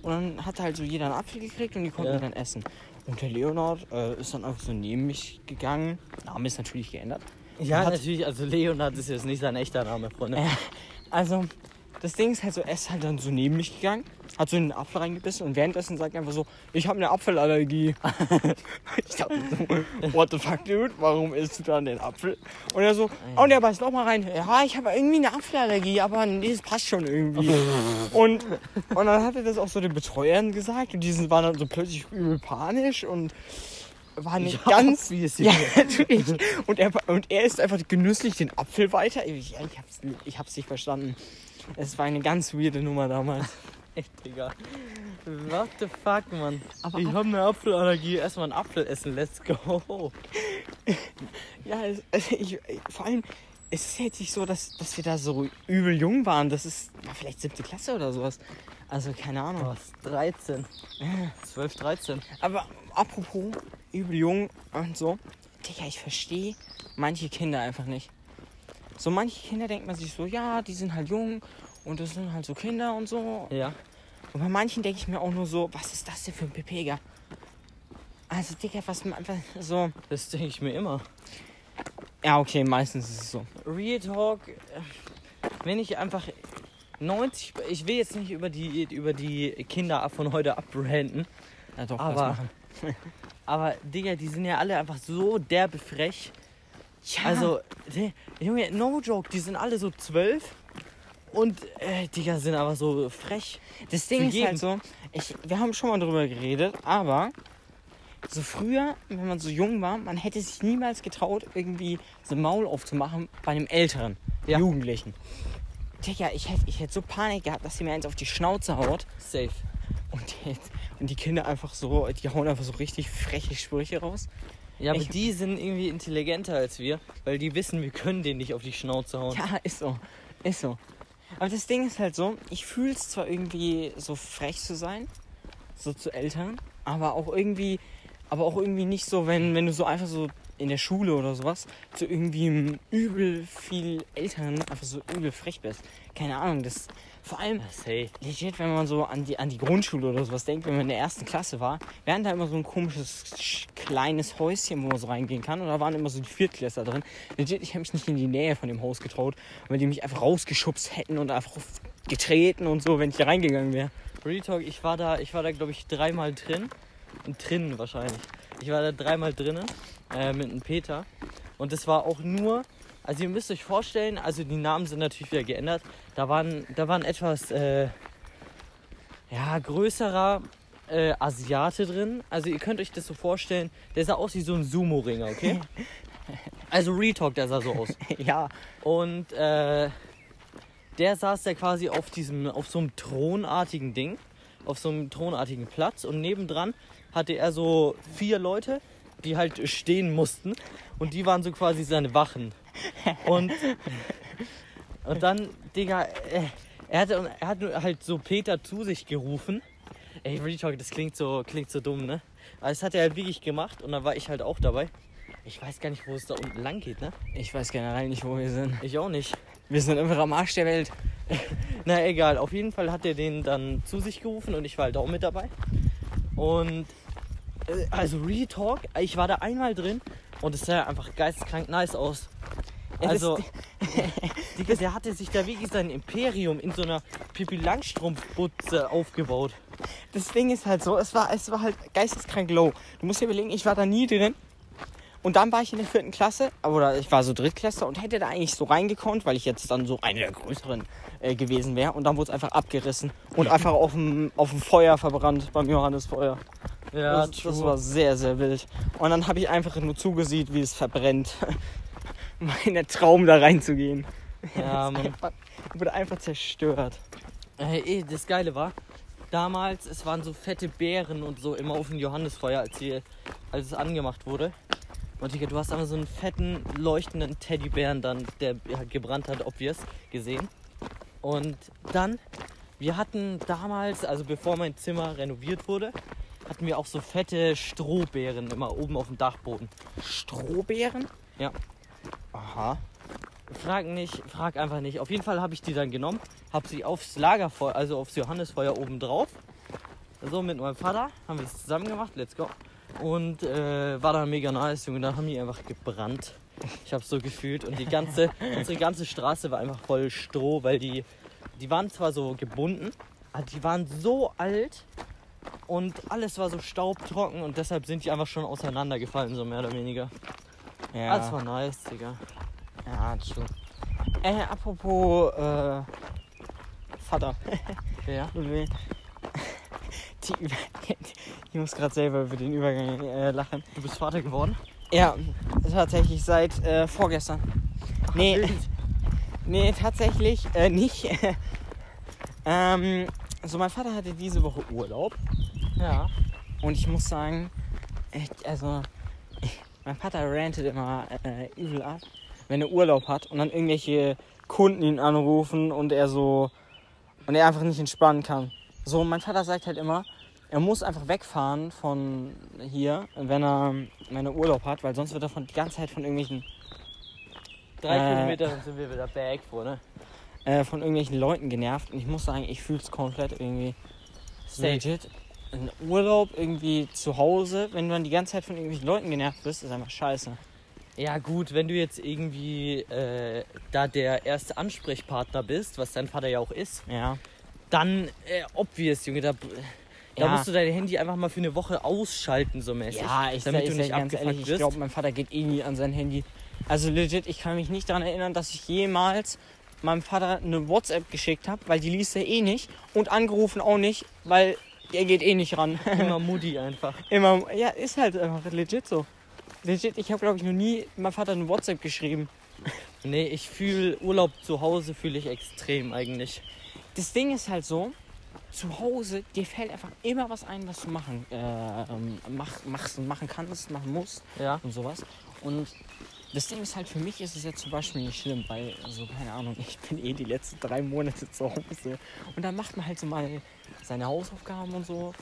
Und dann hat halt so jeder einen Apfel gekriegt und die konnten Ja. wir dann essen. Und der Leonard äh, ist dann einfach so neben mich gegangen. Name ist natürlich geändert. Ja, Hat- natürlich, also Leonard ist jetzt nicht sein echter Name, Freunde. Äh, also, das Ding ist halt so, er ist halt dann so neben mich gegangen, hat so in den Apfel reingebissen und währenddessen sagt er einfach so, ich habe eine Apfelallergie. ich dachte so, what the fuck, dude, warum isst du dann den Apfel? Und er so, oh, und er beißt noch mal rein, ja, ich habe irgendwie eine Apfelallergie, aber nee, das passt schon irgendwie. und, und dann hat er das auch so den Betreuern gesagt und die waren dann so plötzlich übel panisch und waren nicht Ja, ganz wie es ja, natürlich. Und er, und er isst einfach genüsslich den Apfel weiter. Ich, ich, hab's, ich hab's nicht verstanden. Es war eine ganz weirde Nummer damals. Echt, Digga. What the fuck, Mann. Aber ich habe eine Apfelallergie. Erstmal einen Apfel essen, let's go. Ja, es, also ich, vor allem, es ist jetzt nicht so, dass, dass wir da so übel jung waren. Das ist war vielleicht siebte Klasse oder sowas. Also keine Ahnung. Was? 13. 12, 13. Aber apropos übel jung und so. Digga, ich verstehe manche Kinder einfach nicht. So manche Kinder denkt man sich so, ja, die sind halt jung und das sind halt so Kinder und so. Ja. Und bei manchen denke ich mir auch nur so, was ist das denn für ein Pepega? Also, Digga, was man einfach so. Das denke ich mir immer. Ja, okay, meistens ist es so. Real Talk, wenn ich einfach 90, ich will jetzt nicht über die, über die Kinder von heute abbranden, Ja, doch, Aber- aber Digga, die sind ja alle einfach so derbe frech. Ja, Also, die, Junge, no joke, die sind alle so zwölf und äh, Digga sind aber so frech. das Ding ist halt so, ich, wir haben schon mal drüber geredet, aber so früher, wenn man so jung war, man hätte sich niemals getraut, irgendwie so Maul aufzumachen bei einem älteren Ja. Jugendlichen. Digga, ich hätte ich hätt so Panik gehabt, dass sie mir eins auf die Schnauze haut. Safe. Und, jetzt, und die Kinder einfach so, die hauen einfach so richtig freche Sprüche raus. Ja, aber Ich- die sind irgendwie intelligenter als wir, weil die wissen, wir können den nicht auf die Schnauze hauen. Ja, ist so. Ist so. Aber das Ding ist halt so, ich fühle es zwar irgendwie so frech zu sein, so zu Eltern, aber auch irgendwie, aber auch irgendwie nicht so, wenn, wenn du so einfach so in der Schule oder sowas zu irgendwie übel viel Älteren einfach so übel frech bist. Keine Ahnung, das vor allem Safe. legit, wenn man so an die, an die Grundschule oder sowas denkt, wenn man in der ersten Klasse war, wir hatten da immer so ein komisches sch- kleines Häuschen, wo man so reingehen kann. Und da waren immer so die Viertklässler drin. Legit, ich habe mich nicht in die Nähe von dem Haus getraut, weil die mich einfach rausgeschubst hätten und einfach getreten und so, wenn ich da reingegangen wäre. Real Talk, ich war da, ich war da glaube ich dreimal drin. Und drinnen wahrscheinlich. Ich war da dreimal drinnen äh, mit einem Peter. Und das war auch nur, also ihr müsst euch vorstellen, also die Namen sind natürlich wieder geändert. Da waren, da waren etwas äh, ja, größerer äh, Asiate drin. Also ihr könnt euch das so vorstellen, der sah aus wie so ein Sumo-Ringer, okay? Also Real Talk, der sah so aus. ja, Und äh, der saß da quasi auf diesem, auf so einem thronartigen Ding, auf so einem thronartigen Platz und nebendran hatte er so vier Leute, die halt stehen mussten. Und die waren so quasi seine Wachen. Und, und dann, Digga, äh, er hat, er hat halt so Peter zu sich gerufen. Ey, Real Talk, das klingt so, klingt so dumm, ne? Aber das hat er halt wirklich gemacht und dann war ich halt auch dabei. Ich weiß gar nicht, wo es da unten lang geht, ne? Ich weiß generell nicht, wo wir sind. Ich auch nicht. Wir sind einfach am Arsch der Welt. Na egal, auf jeden Fall hat er den dann zu sich gerufen und ich war halt auch mit dabei. Und also Real Talk, ich war da einmal drin und es sah einfach geisteskrank nice aus. Also, Digga, der hatte sich da wirklich sein Imperium in so einer Pippi Langstrumpf-Butze aufgebaut. Das Ding ist halt so, es war, es war halt geisteskrank low. Du musst dir überlegen, ich war da nie drin. Und dann war ich in der vierten Klasse, oder ich war so Drittklässler und hätte da eigentlich so reingekonnt, weil ich jetzt dann so eine der größeren äh, gewesen wäre. Und dann wurde es einfach abgerissen und einfach auf dem, auf dem Feuer verbrannt, beim Johannesfeuer. Ja, das, das war sehr, sehr wild. Und dann habe ich einfach nur zugesehen, wie es verbrennt. mein Traum da reinzugehen. Ja, Mann. einfach, wurde einfach zerstört. Eh, das Geile war, damals, es waren so fette Beeren und so immer auf dem Johannesfeuer, als, hier, als es angemacht wurde. Und Digga, du hast einmal so einen fetten, leuchtenden Teddybären dann, der gebrannt hat, obvious, gesehen. Und dann, wir hatten damals, also bevor mein Zimmer renoviert wurde, hatten wir auch so fette Strohbeeren immer oben auf dem Dachboden. Strohbeeren? Ja. Aha. Frag nicht, frag einfach nicht. Auf jeden Fall habe ich die dann genommen, habe sie aufs Lagerfeuer, also aufs Johannesfeuer oben drauf. So mit meinem Vater haben wir es zusammen gemacht, let's go. Und äh, war dann mega nice, Junge. Dann haben die einfach gebrannt. Ich habe so gefühlt und die ganze, unsere ganze Straße war einfach voll Stroh, weil die, die waren zwar so gebunden, aber die waren so alt und alles war so staubtrocken und deshalb sind die einfach schon auseinandergefallen, so mehr oder weniger. Ja. Das war nice, Digga. Ja, true. Äh, apropos äh, Vater. Ja. Die, ich muss gerade selber über den Übergang äh, lachen. Du bist Vater geworden? Ja, tatsächlich seit äh, vorgestern. Nee, wild. nee, tatsächlich äh, nicht. ähm, also mein Vater hatte diese Woche Urlaub Ja. und ich muss sagen, also mein Vater rantet immer äh, übel ab, wenn er Urlaub hat und dann irgendwelche Kunden ihn anrufen und er so und er einfach nicht entspannen kann. So, mein Vater sagt halt immer, er muss einfach wegfahren von hier, wenn er, wenn er Urlaub hat, weil sonst wird er von, die ganze Zeit von irgendwelchen, Drei Äh. Kilometer sind wir wieder back vor, ne? Äh, von irgendwelchen Leuten genervt. Und ich muss sagen, ich fühle es komplett irgendwie Safe. legit. Ein Urlaub irgendwie zu Hause, wenn du dann die ganze Zeit von irgendwelchen Leuten genervt bist, ist einfach scheiße. Ja gut, wenn du jetzt irgendwie äh, da der erste Ansprechpartner bist, was dein Vater ja auch ist, Ja. dann äh, obvious, Junge, da, da Ja. musst du dein Handy einfach mal für eine Woche ausschalten, so mäßig. Ja, ich damit sag, du ich nicht ganz ehrlich, ich wirst. glaube, mein Vater geht eh nie an sein Handy. Also legit, ich kann mich nicht daran erinnern, dass ich jemals meinem Vater eine WhatsApp geschickt habe, weil die liest er eh nicht. Und angerufen auch nicht, weil er geht eh nicht ran. Immer Mutti einfach. Immer, ja, ist halt einfach legit so. Legit, ich habe glaube ich noch nie meinem Vater eine WhatsApp geschrieben. Nee, ich fühle Urlaub zu Hause fühle ich extrem eigentlich. Das Ding ist halt so, zu Hause, dir fällt einfach immer was ein, was du machen, äh, mach, machst und machen kannst, machen musst. Ja. und sowas. Und das Ding ist halt, für mich ist es jetzt zum Beispiel nicht schlimm, weil, also keine Ahnung, ich bin eh die letzten drei Monate zu Hause. Und dann macht man halt so mal seine Hausaufgaben und so.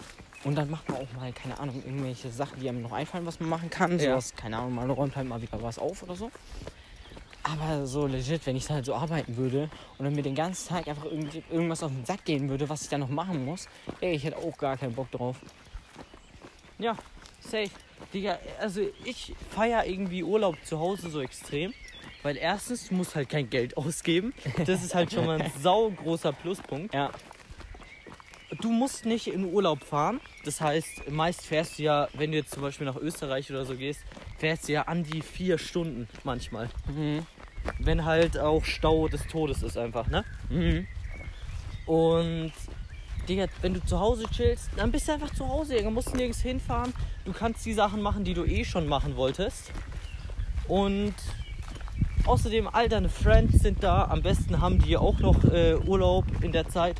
Und dann macht man auch mal, keine Ahnung, irgendwelche Sachen, die einem noch einfallen, was man machen kann. Ja. Sowas, keine Ahnung, man räumt halt mal wieder was auf oder so. Aber so legit, wenn ich halt so arbeiten würde und dann mir den ganzen Tag einfach irgendwie irgendwas auf den Sack gehen würde, was ich dann noch machen muss, ey, ich hätte auch gar keinen Bock drauf. Ja, safe. Digga, also ich feiere irgendwie Urlaub zu Hause so extrem. Weil erstens, du musst halt kein Geld ausgeben. Das ist halt schon mal ein saugroßer Pluspunkt. Ja. Du musst nicht in Urlaub fahren. Das heißt, meist fährst du ja, wenn du jetzt zum Beispiel nach Österreich oder so gehst, fährst du ja an die vier Stunden manchmal. Mhm. Wenn halt auch Stau des Todes ist einfach, ne? Mhm. Und Digga, wenn du zu Hause chillst, dann bist du einfach zu Hause. Digga. Du musst nirgends hinfahren. Du kannst die Sachen machen, die du eh schon machen wolltest. Und außerdem all deine Friends sind da. Am besten haben die auch noch äh, Urlaub in der Zeit.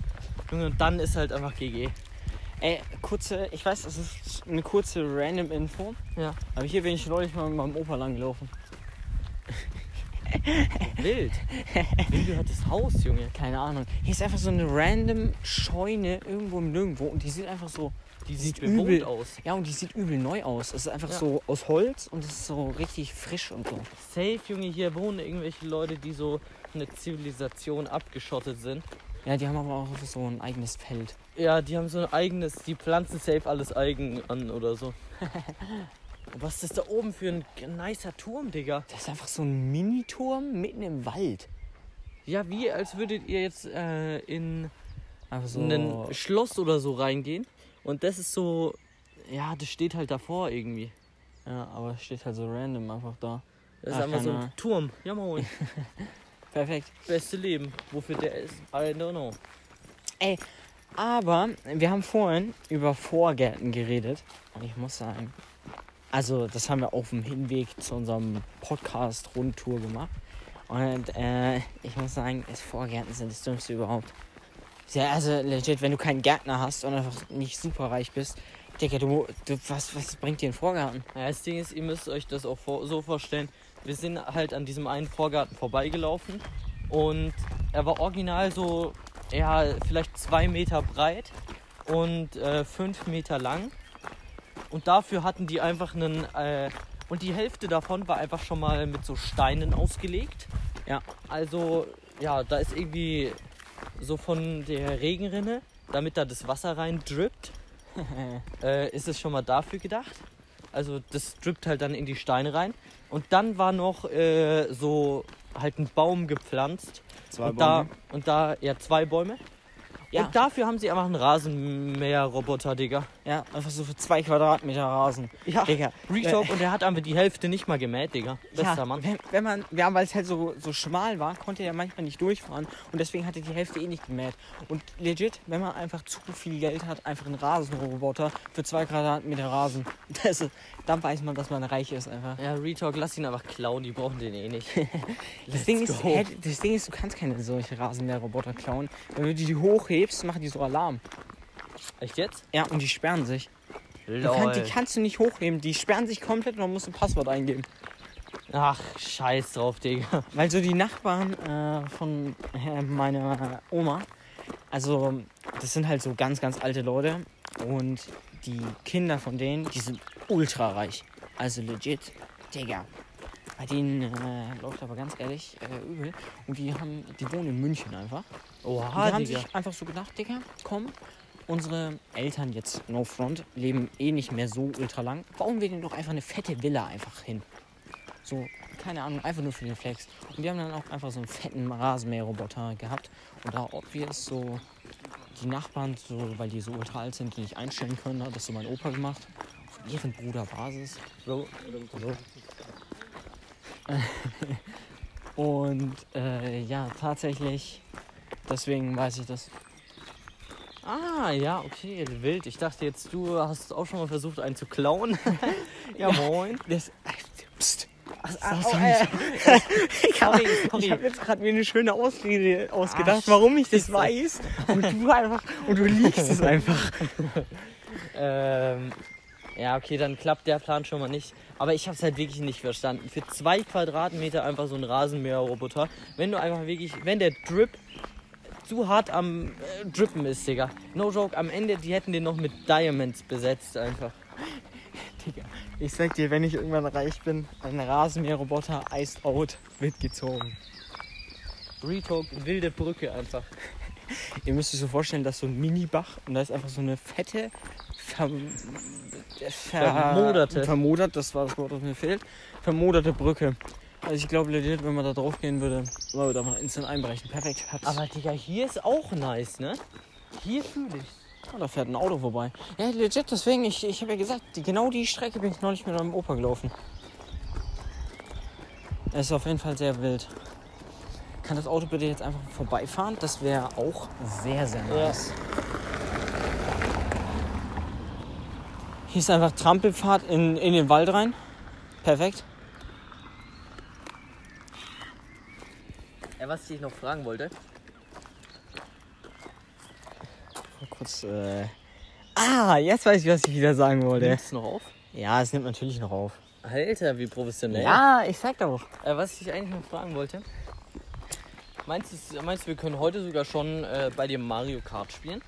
Und dann ist halt einfach GG. Ey, kurze, ich weiß, das ist eine kurze random Info. Ja. Aber hier bin ich neulich mal mit meinem Opa lang gelaufen. Wild. Wem gehört das Haus, Junge? Keine Ahnung. Hier ist einfach so eine random Scheune irgendwo im Nirgendwo und die sieht einfach so. Die sieht sieht übel- aus. Ja, und die sieht übel neu aus. Es ist einfach Ja. so aus Holz und es ist so richtig frisch und so. Safe, Junge, hier wohnen irgendwelche Leute, die so eine Zivilisation abgeschottet sind. Ja, die haben aber auch so ein eigenes Feld. Ja, die haben so ein eigenes, die pflanzen safe alles eigen an oder so. Was ist das da oben für ein nicer Turm, Digga? Das ist einfach so ein Miniturm mitten im Wald. Ja, wie als würdet ihr jetzt äh, in so. ein Schloss oder so reingehen. Und das ist so, ja, das steht halt davor irgendwie. Ja, aber es steht halt so random einfach da. Das ist Ach, einfach so ein Turm. Ja, moin. Perfekt. Beste Leben. Wofür der ist, I don't know. Aber wir haben vorhin über Vorgärten geredet. Und ich muss sagen, also das haben wir auf dem Hinweg zu unserem Podcast-Rundtour gemacht. Und äh, ich muss sagen, es Vorgärten sind das Dümmste überhaupt. Ja, also legit, wenn du keinen Gärtner hast und einfach nicht super reich bist, Digga, du, du was, was bringt dir ein Vorgarten? Ja, das Ding ist, ihr müsst euch das auch vor, so vorstellen. Wir sind halt an diesem einen Vorgarten vorbeigelaufen und er war original so, ja, vielleicht zwei Meter breit und äh, fünf Meter lang. Und dafür hatten die einfach einen, äh, und die Hälfte davon war einfach schon mal mit so Steinen ausgelegt. Ja. Also, ja, da ist irgendwie so von der Regenrinne, damit da das Wasser rein drippt, äh, ist es schon mal dafür gedacht. Also das drippt halt dann in die Steine rein. Und dann war noch äh, so halt ein Baum gepflanzt. Zwei und da, und da, ja, zwei Bäume. Ja. Und dafür haben sie einfach einen Rasenmäher-Roboter, Digga. Ja, einfach so für zwei Quadratmeter Rasen. Ja, Digga, Retalk und der hat einfach die Hälfte nicht mal gemäht, Digga. Bester ja, Mann. Wenn, wenn man, ja, weil es halt so, so schmal war, konnte er manchmal nicht durchfahren und deswegen hat er die Hälfte eh nicht gemäht. Und legit, wenn man einfach zu viel Geld hat, einfach einen Rasenroboter für zwei Quadratmeter Rasen, das ist, dann weiß man, dass man reich ist einfach. Ja, Retalk, lass ihn einfach klauen, die brauchen den eh nicht. Das Ding, ist, das Ding ist, du kannst keine solche Rasenmäherroboter klauen. Wenn du die hochhebst, machen die so Alarm. Echt jetzt? Ja, und die sperren sich. Lol. kann, die kannst du nicht hochheben. Die sperren sich komplett und dann musst du ein Passwort eingeben. Ach, scheiß drauf, Digga. Weil so die Nachbarn äh, von äh, meiner Oma, also das sind halt so ganz, ganz alte Leute und die Kinder von denen, die sind ultra reich. Also legit, Digga. Bei denen äh, läuft aber ganz ehrlich äh, übel. Und die haben, die wohnen in München einfach. Und die Oha, haben Digga. sich einfach so gedacht, Digga, komm, unsere Eltern jetzt, no front, leben eh nicht mehr so ultra lang. Bauen wir denen doch einfach eine fette Villa einfach hin. So, keine Ahnung, einfach nur für den Flex. Und die haben dann auch einfach so einen fetten Rasenmäherroboter gehabt. Und da obvious so die Nachbarn, so, weil die so ultra alt sind, die nicht einstellen können, hat das so mein Opa gemacht. Auf ihren Bruder Basis. Bro, Und äh, ja, tatsächlich, deswegen weiß ich das. Ah, ja, okay, wild. Ich dachte jetzt, du hast auch schon mal versucht, einen zu klauen. ja, moin. Das, Psst. Ach, Sag's oh, doch äh, sorry, Ich habe jetzt gerade mir eine schöne Ausrede ausgedacht, Ach, warum ich das weiß. Und du einfach und du liegst es einfach. Ähm, ja, okay, dann klappt der Plan schon mal nicht. Aber ich habe es halt wirklich nicht verstanden. Für zwei Quadratmeter einfach so ein Rasenmäherroboter. Wenn du einfach wirklich, wenn der Drip zu hart am äh, Drippen ist, Digga. No joke, am Ende, die hätten den noch mit Diamonds besetzt einfach. Digga, ich sag dir, wenn ich irgendwann reich bin, ein Rasenmäherroboter iced out wird gezogen. Retalk, wilde Brücke einfach. Ihr müsst euch so vorstellen, dass so ein Minibach und da ist einfach so eine fette ver ver Vermoderte. vermodert, das war das Wort, das mir fehlt, vermoderte Brücke. Also ich glaube legit, wenn man da drauf gehen würde, man würde einfach instant einbrechen. Perfekt. Hab's. Aber Digga, hier ist auch nice, ne? Hier fühle ich. Oh, da fährt ein Auto vorbei. Ja, legit, deswegen, ich, ich habe ja gesagt, die, genau die Strecke bin ich neulich mit meinem Opa gelaufen. Es ist auf jeden Fall sehr wild. Kann das Auto bitte jetzt einfach vorbeifahren? Das wäre auch sehr, sehr nice. Hier ist einfach Trampelfahrt in, in den Wald rein. Perfekt. Ja, was ich noch fragen wollte. Mal kurz. Äh... Ah, jetzt weiß ich, was ich wieder sagen wollte. Nimmst du noch auf? Ja, es nimmt natürlich noch auf. Alter, wie professionell. Ja, ich sag doch. Äh, was ich eigentlich noch fragen wollte. Meinst du, meinst du wir können heute sogar schon äh, bei dir Mario Kart spielen?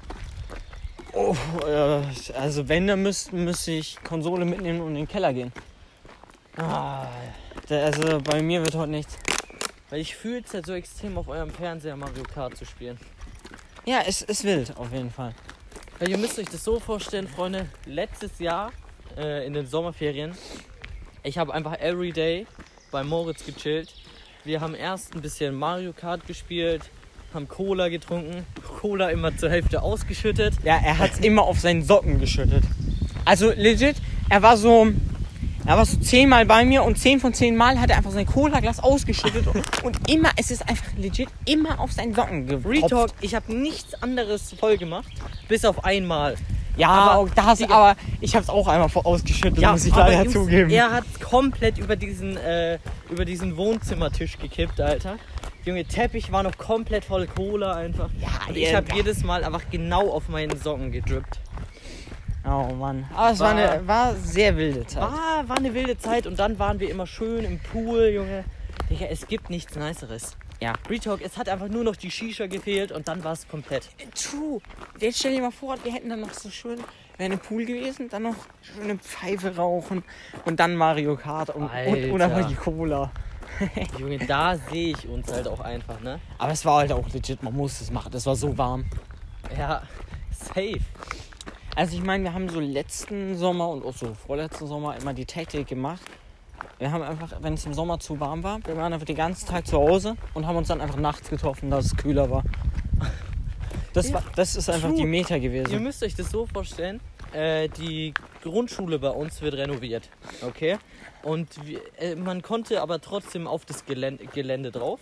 Oh, äh, also wenn, dann müsste müsst ich Konsole mitnehmen und in den Keller gehen. Ah, Da- Also bei mir wird heute nichts. weil ich fühle es halt so extrem auf eurem Fernseher Mario Kart zu spielen. Ja, es ist wild, auf jeden Fall. Weil ihr müsst euch das so vorstellen, Freunde. Letztes Jahr äh, in den Sommerferien, ich habe einfach everyday bei Moritz gechillt. Wir haben erst ein bisschen Mario Kart gespielt, haben Cola getrunken, Cola immer zur Hälfte ausgeschüttet. Ja, er hat es immer auf seinen Socken geschüttet. Also legit, er war so, er war so zehnmal bei mir und zehn von zehn Mal hat er einfach sein Cola-Glas ausgeschüttet und, und immer, es ist einfach legit immer auf seinen Socken Retalk, getropft. ich habe nichts anderes voll gemacht, bis auf einmal. Ja, Aber, aber, da hast, Digga- aber ich habe es auch einmal ausgeschüttet, muss ich leider Jungs, zugeben. Er hat komplett über diesen, äh, über diesen Wohnzimmertisch gekippt, Alter. Junge, Teppich war noch komplett voll Cola einfach. Ja, Und ich ja, habe ja. jedes Mal einfach genau auf meinen Socken gedrippt. Oh Mann. Aber es war, War- eine war sehr wilde Zeit. War, war eine wilde Zeit und dann waren wir immer schön im Pool, Junge. Digga, es gibt nichts Niceres. Ja. Retalk, es hat einfach nur noch die Shisha gefehlt und dann war es komplett. True. Jetzt stell dir mal vor, wir hätten dann noch so schön, wäre im Pool gewesen, dann noch schöne Pfeife rauchen und dann Mario Kart und, und, und Alter. einfach die Cola. Junge, da sehe ich uns halt auch einfach, ne? Aber es war halt auch legit, man musste es machen. Das war so warm. Ja, safe. Also ich meine, wir haben so letzten Sommer und auch so vorletzten Sommer immer die Taktik gemacht. Wir haben einfach, wenn es im Sommer zu warm war, wir waren einfach den ganzen Tag zu Hause und haben uns dann einfach nachts getroffen, dass es kühler war. Das, Ja, war, das ist einfach true. die Meta Ihr gewesen. müsst euch das so vorstellen, äh, die Grundschule bei uns wird renoviert, okay? Und wir, äh, man konnte aber trotzdem auf das Gelände, Gelände drauf.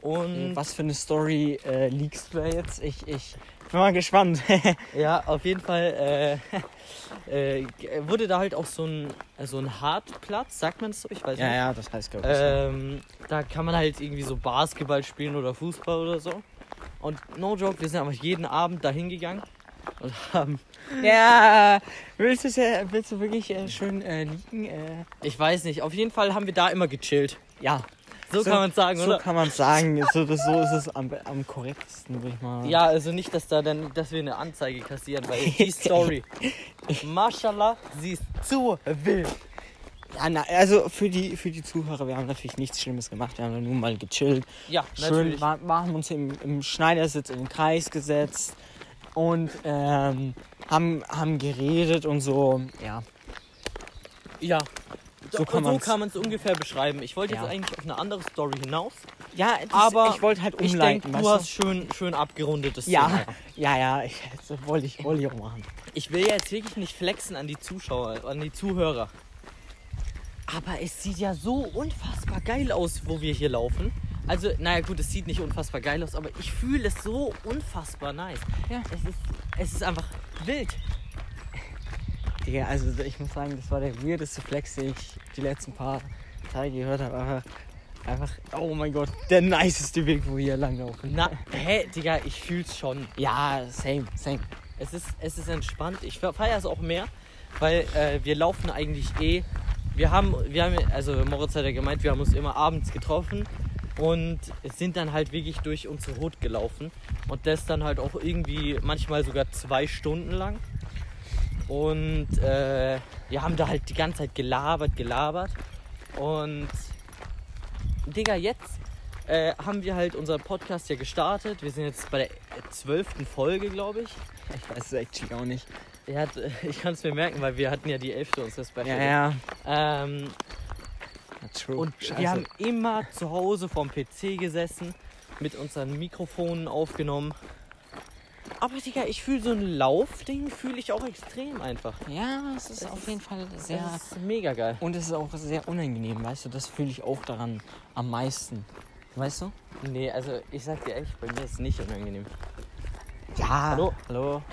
Und Was für eine Story äh, liegst du da jetzt? Ich, ich bin mal gespannt. ja, auf jeden Fall äh, äh, wurde da halt auch so ein, äh, so ein Hartplatz, sagt man das so? Ich weiß ja, nicht. ja, das heißt glaube ich. Ähm, da kann man halt irgendwie so Basketball spielen oder Fußball oder so. Und no joke, wir sind einfach jeden Abend da hingegangen und haben, Ja, willst du, sehr- willst du wirklich äh, schön äh, liegen? Äh, ich weiß nicht, auf jeden Fall haben wir da immer gechillt. ja, So, kann man sagen, so oder? kann man sagen. So, das, so ist es am, am korrektesten, würde ich mal. Ja, also nicht, dass da dann, dass wir eine Anzeige kassieren, weil die Story, Mashallah, sie ist zu wild. ja na, also für die, für die Zuhörer, wir haben natürlich nichts Schlimmes gemacht. Wir haben nur mal gechillt. Ja, Schön, natürlich. wir haben uns im, im Schneidersitz in den Kreis gesetzt und ähm, haben, haben geredet und so. Ja, Ja. So So kann man es ungefähr beschreiben. Ich wollte Ja. jetzt eigentlich auf eine andere Story hinaus. ja das, Aber ich wollte halt Ich umleiten. denke, du weißt hast schön, schön abgerundetes Ja, Thema. ja, ja, ich, das wollte ich, wollte ich auch machen. Ich will jetzt wirklich nicht flexen an die Zuschauer, an die Zuhörer. Aber es sieht ja so unfassbar geil aus, wo wir hier laufen. Also, naja gut, es sieht nicht unfassbar geil aus, aber ich fühle es so unfassbar nice. Ja. Es ist, es ist einfach wild. Digga, also ich muss sagen, das war der weirdeste Flex, den ich die letzten paar Tage gehört habe. Einfach, einfach, oh mein Gott, der niceste Weg, wo wir hier langlaufen. Na, hä, Digga, ich fühl's schon. Ja, same, same. Es ist, es ist entspannt. Ich feiere es auch mehr, weil äh, wir laufen eigentlich eh. Wir haben, wir haben, also Moritz hat ja gemeint, wir haben uns immer abends getroffen und sind dann halt wirklich durch unsere Hut gelaufen. Und das dann halt auch irgendwie manchmal sogar zwei Stunden lang. Und äh, wir haben da halt die ganze Zeit gelabert, gelabert. Und Digga, jetzt äh, haben wir halt unseren Podcast ja gestartet. Wir sind jetzt bei der zwölften Folge, glaube ich. Ich weiß es actually auch nicht. Ja, ich kann es mir merken, weil wir hatten ja die elfte unserer Special. Ja, ja. Ähm, ja true. und Scheiße. wir haben immer zu Hause vorm PC gesessen, mit unseren Mikrofonen aufgenommen. Aber Digga, ich fühle so ein Laufding, fühle ich auch extrem einfach. ja, es ist auf jeden Fall sehr. Das ist mega geil. Und es ist auch sehr unangenehm, weißt du? Das fühle ich auch daran am meisten. Weißt du? Nee, also ich sag dir echt, bei mir ist es nicht unangenehm. Ja. Hallo? Hallo.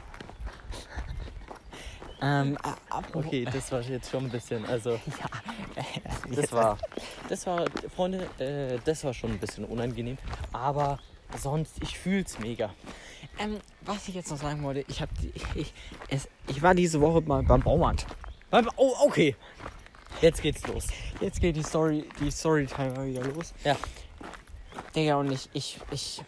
Ähm, a- apropos- Okay, das war jetzt schon ein bisschen, also Ja, das war, das war, Freunde, äh, das war schon ein bisschen unangenehm. Aber sonst, ich fühl's mega. Ähm, was ich jetzt noch sagen wollte, ich, hab, die- ich, es, ich war diese Woche mal beim Baumarkt. Beim- Oh, okay. Jetzt geht's los. Jetzt geht die Story, die Storytime mal wieder los. Ja. Digga, und ich, ich, ich.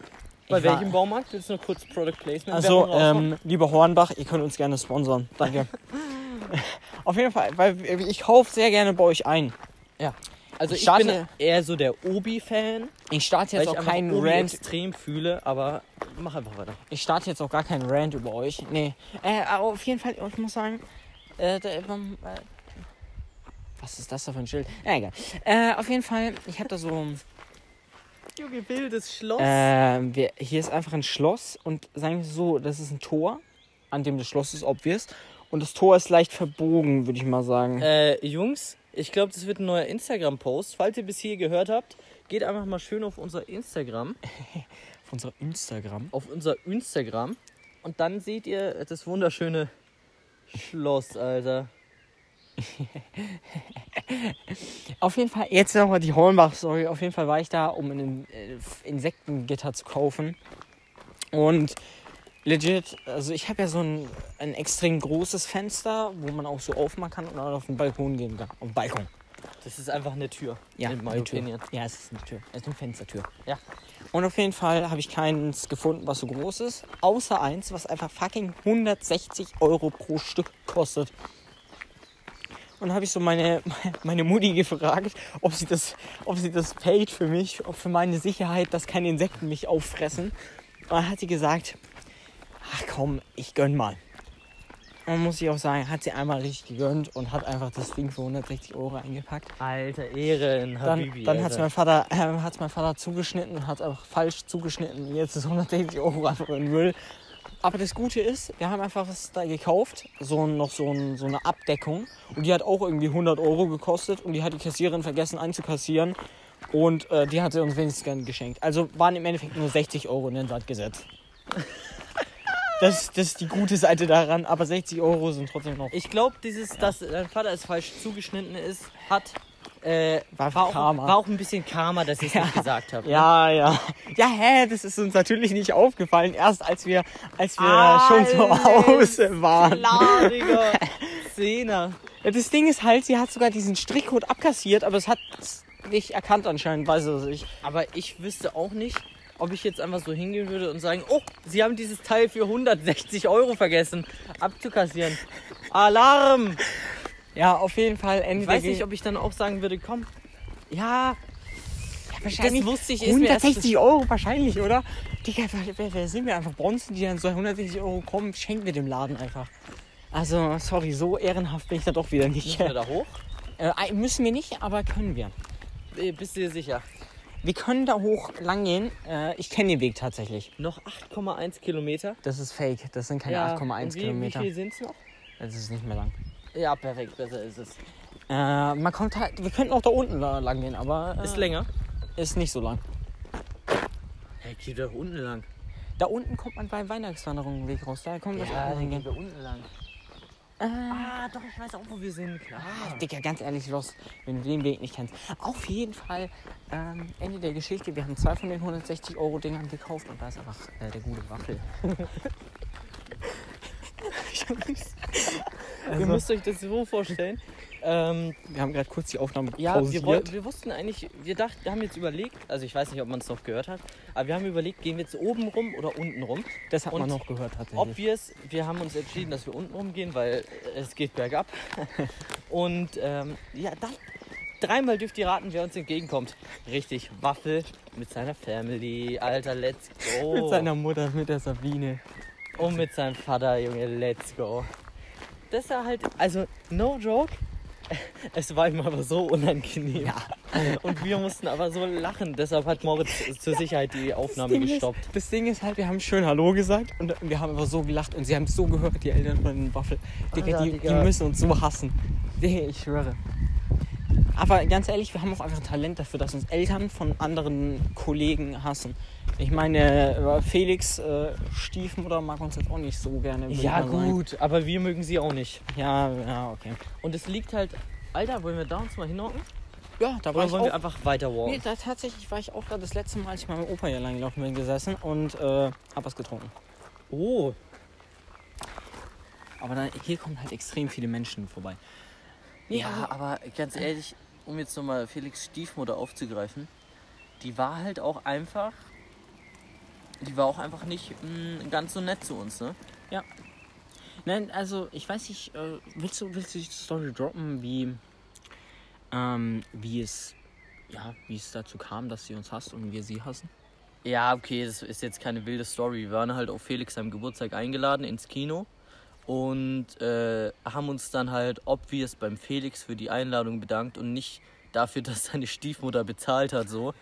Bei ich war- welchem Baumarkt? Willst du noch kurz Product Placement Also, ähm, lieber Hornbach, ihr könnt uns gerne sponsern. Danke. Auf jeden Fall, weil ich kaufe sehr gerne bei euch ein. also ich ich, bin eher so der Obi-Fan, Ich starte jetzt auch keinen Rant. extrem fühle, aber mach einfach weiter. Ich starte jetzt auch gar keinen Rant über euch. Nee. Äh, auf jeden Fall, ich muss sagen, äh, der, ähm, äh, was ist das da für ein Schild? Ja, egal. Äh, auf jeden Fall, ich habe da so. Junge, wildes Schloss. Äh, wir, hier ist einfach ein Schloss und sagen wir so, das ist ein Tor, an dem das Schloss ist, obvious. Und das Tor ist leicht verbogen, würde ich mal sagen. Äh, Jungs, ich glaube, das wird ein neuer Instagram-Post. Falls ihr bis hier gehört habt, geht einfach mal schön auf unser Instagram. Auf unser Instagram. Auf unser Instagram. Und dann seht ihr das wunderschöne Schloss, Alter. Auf jeden Fall, jetzt nochmal die Hornbach-Story. Auf jeden Fall war ich da, um ein äh, Insektengitter zu kaufen. Und legit, also ich habe ja so ein, ein extrem großes Fenster, wo man auch so aufmachen kann und auch auf den Balkon gehen kann. Auf den Balkon. Das ist einfach eine Tür. Ja, in eine Tür. opinion. Ja, es ist eine Tür. Es ist eine Fenstertür. Ja. Und auf jeden Fall habe ich keins gefunden, was so groß ist. Außer eins, was einfach fucking 160 Euro pro Stück kostet. Und habe ich so meine, meine Mutti gefragt, ob sie, das, ob sie das paid für mich, ob für meine Sicherheit, dass keine Insekten mich auffressen. Und dann hat sie gesagt, ach komm, ich gönn mal. Und muss ich auch sagen, hat sie einmal richtig gegönnt und hat einfach das Ding für 160 Euro eingepackt. Alter, Ehren, Dann, Habibi. dann hat es mein Vater, äh, hat's mein Vater zugeschnitten und hat einfach falsch zugeschnitten. Jetzt ist 160 Euro einfach in Müll. Aber das Gute ist, wir haben einfach was da gekauft, so noch so, ein, so eine Abdeckung. Und die hat auch irgendwie 100 Euro gekostet und die hat die Kassiererin vergessen einzukassieren. Und äh, die hat sie uns wenigstens gern geschenkt. Also waren im Endeffekt nur 60 Euro in den Sand gesetzt. Das, das ist die gute Seite daran, aber 60 Euro sind trotzdem noch. Ich glaube, dieses, dass dein Vater es falsch zugeschnitten ist, hat. Äh, War war, auch, Karma. war auch ein bisschen Karma, dass ich es nicht gesagt habe. Ja, ja. Ja, hä, das ist uns natürlich nicht aufgefallen, erst als wir, als wir schon zu Hause waren. Klar, Digga. Zehner. Ja, das Ding ist halt, sie hat sogar diesen Strichcode abkassiert, aber es hat es nicht erkannt anscheinend, weiß es nicht. Aber ich wüsste auch nicht, ob ich jetzt einfach so hingehen würde und sagen, oh, Sie haben dieses Teil für 160 Euro vergessen abzukassieren. Alarm! Ja, auf jeden Fall Ende Ich weiß nicht, ob ich dann auch sagen würde, komm, ja, wahrscheinlich das wusste ich, ist mir erst- 160 Euro wahrscheinlich, oder? Digga, wer, wer, wer sind wir einfach Bronzen, die dann so 160 Euro kommen, schenken wir dem Laden einfach. Also, sorry, so ehrenhaft bin ich da doch wieder nicht. Müssen wir da hoch? Äh, müssen wir nicht, aber können wir. Äh, Bist du dir sicher? Wir können da hoch lang gehen. Äh, ich kenne den Weg tatsächlich. Noch 8,1 Kilometer. Das ist fake. Das sind keine Ja, 8,1 und wie, Kilometer. Wie viel sind es noch? Das ist nicht mehr lang. Ja, perfekt, besser ist es. Äh, man kommt halt. Wir könnten auch da unten la- lang gehen, aber äh, Ist länger. ist nicht so lang. Hey, geht doch unten lang. Da unten kommt man beim Weihnachtswanderungsweg raus. Da kommt das Ja, dann gehen wir unten lang. Äh, Ah, doch, ich weiß auch, wo wir sind, klar. Digga, ganz ehrlich, los, wenn du den Weg nicht kennst. Auf jeden Fall, ähm, Ende der Geschichte. Wir haben zwei von den 160 Euro Dingern gekauft und da ist einfach äh, der gute Waffel. Ihr müsst euch das so vorstellen. Ähm, Wir haben gerade kurz die Aufnahme ja, wir, pausiert. woll- wir wussten eigentlich, wir dachten, wir haben jetzt überlegt, also ich weiß nicht, ob man es noch gehört hat, aber wir haben überlegt, gehen wir jetzt oben rum oder unten rum. das hat man und noch gehört tatsächlich. Obvious, wir haben uns entschieden, dass wir unten rumgehen, weil es geht bergab. Und ähm, ja, dann dreimal dürft ihr raten, wer uns entgegenkommt. Richtig, Waffel mit seiner Family, Alter, let's go. Mit seiner Mutter, mit der Sabine. Und mit seinem Vater, Junge, let's go. Das war halt, also no joke, es war ihm aber so unangenehm. Ja. Und wir mussten aber so lachen, deshalb hat Moritz zur Sicherheit die Aufnahme Ding gestoppt. Ist, das Ding ist halt, wir haben schön Hallo gesagt und wir haben einfach so gelacht und sie haben es so gehört, die Eltern von den Waffel. Digga, Alter, die, die Digga. müssen uns so hassen. Digga, ich schwöre. Aber ganz ehrlich, wir haben auch einfach ein Talent dafür, dass uns Eltern von anderen Kollegen hassen. Ich meine, äh, Felix äh, Stiefmutter mag uns jetzt auch nicht so gerne. Ja gut, aber wir mögen sie auch nicht. Ja, ja, okay. Und es liegt halt, Alter, wollen wir da uns mal hinhocken? Ja, da war Oder ich wollen auch. wir einfach weiter walken? Nee, da tatsächlich war ich auch gerade das letzte Mal, als ich mit meinem Opa hier lang gelaufen bin, gesessen und äh, hab was getrunken. Oh, Aber da, hier kommen halt extrem viele Menschen vorbei. Nee, ja, aber- aber ganz ehrlich, um jetzt nochmal Felix Stiefmutter aufzugreifen, die war halt auch einfach, die war auch einfach nicht mh, ganz so nett zu uns, ne? Nein, also ich weiß nicht, äh, willst du, willst du die Story droppen, wie, ähm, wie es, ja, wie es dazu kam, dass sie uns hasst und wir sie hassen? Ja, okay, das ist jetzt keine wilde Story. Wir waren halt auf Felix seinem Geburtstag eingeladen ins Kino und äh, haben uns dann halt obvious beim Felix für die Einladung bedankt und nicht dafür, dass seine Stiefmutter bezahlt hat so.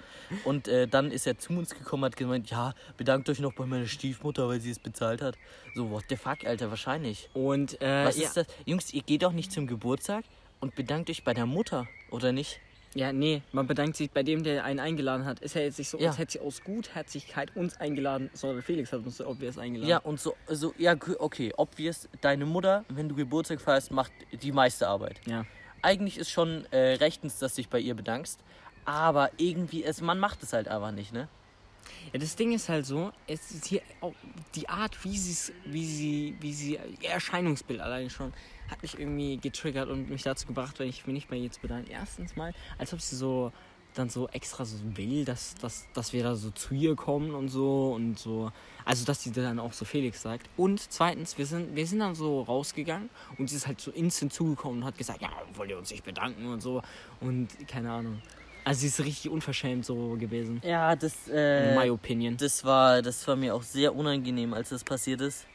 Und äh, dann ist er zu uns gekommen, hat gemeint, ja, bedankt euch noch bei meiner Stiefmutter, weil sie es bezahlt hat. So, what the fuck, Alter, wahrscheinlich. Und, äh, Was ja, ist das? Jungs, ihr geht doch nicht zum Geburtstag und bedankt euch bei der Mutter, oder nicht? Ja, nee, man bedankt sich bei dem, der einen eingeladen hat. Ist ja jetzt nicht so, Ja. als hätte sie aus Gutherzigkeit uns eingeladen, sondern Felix hat uns obvious eingeladen. Ja, und so, so ja, okay, obvious, deine Mutter, wenn du Geburtstag feierst, macht die meiste Arbeit. Ja. Eigentlich ist schon äh, rechtens, dass du dich bei ihr bedankst, aber irgendwie, es, man macht es halt einfach nicht, ne? Ja, das Ding ist halt so, es ist hier auch die Art, wie sie wie sie, wie sie, ihr Erscheinungsbild allein schon, hat mich irgendwie getriggert und mich dazu gebracht, wenn ich mich nicht bei ihr zu bedanken. Erstens mal, als ob sie so dann so extra so will, dass, dass, dass wir da so zu ihr kommen und so und so. Also, dass sie dann auch so Felix sagt. Und zweitens, wir sind, wir sind dann so rausgegangen und sie ist halt so instant zugekommen und hat gesagt, ja, wollt ihr uns nicht bedanken und so. Und keine Ahnung. Also, sie ist richtig unverschämt so gewesen. Ja, das, In äh, my opinion. das, war, das war mir auch sehr unangenehm, als das passiert ist.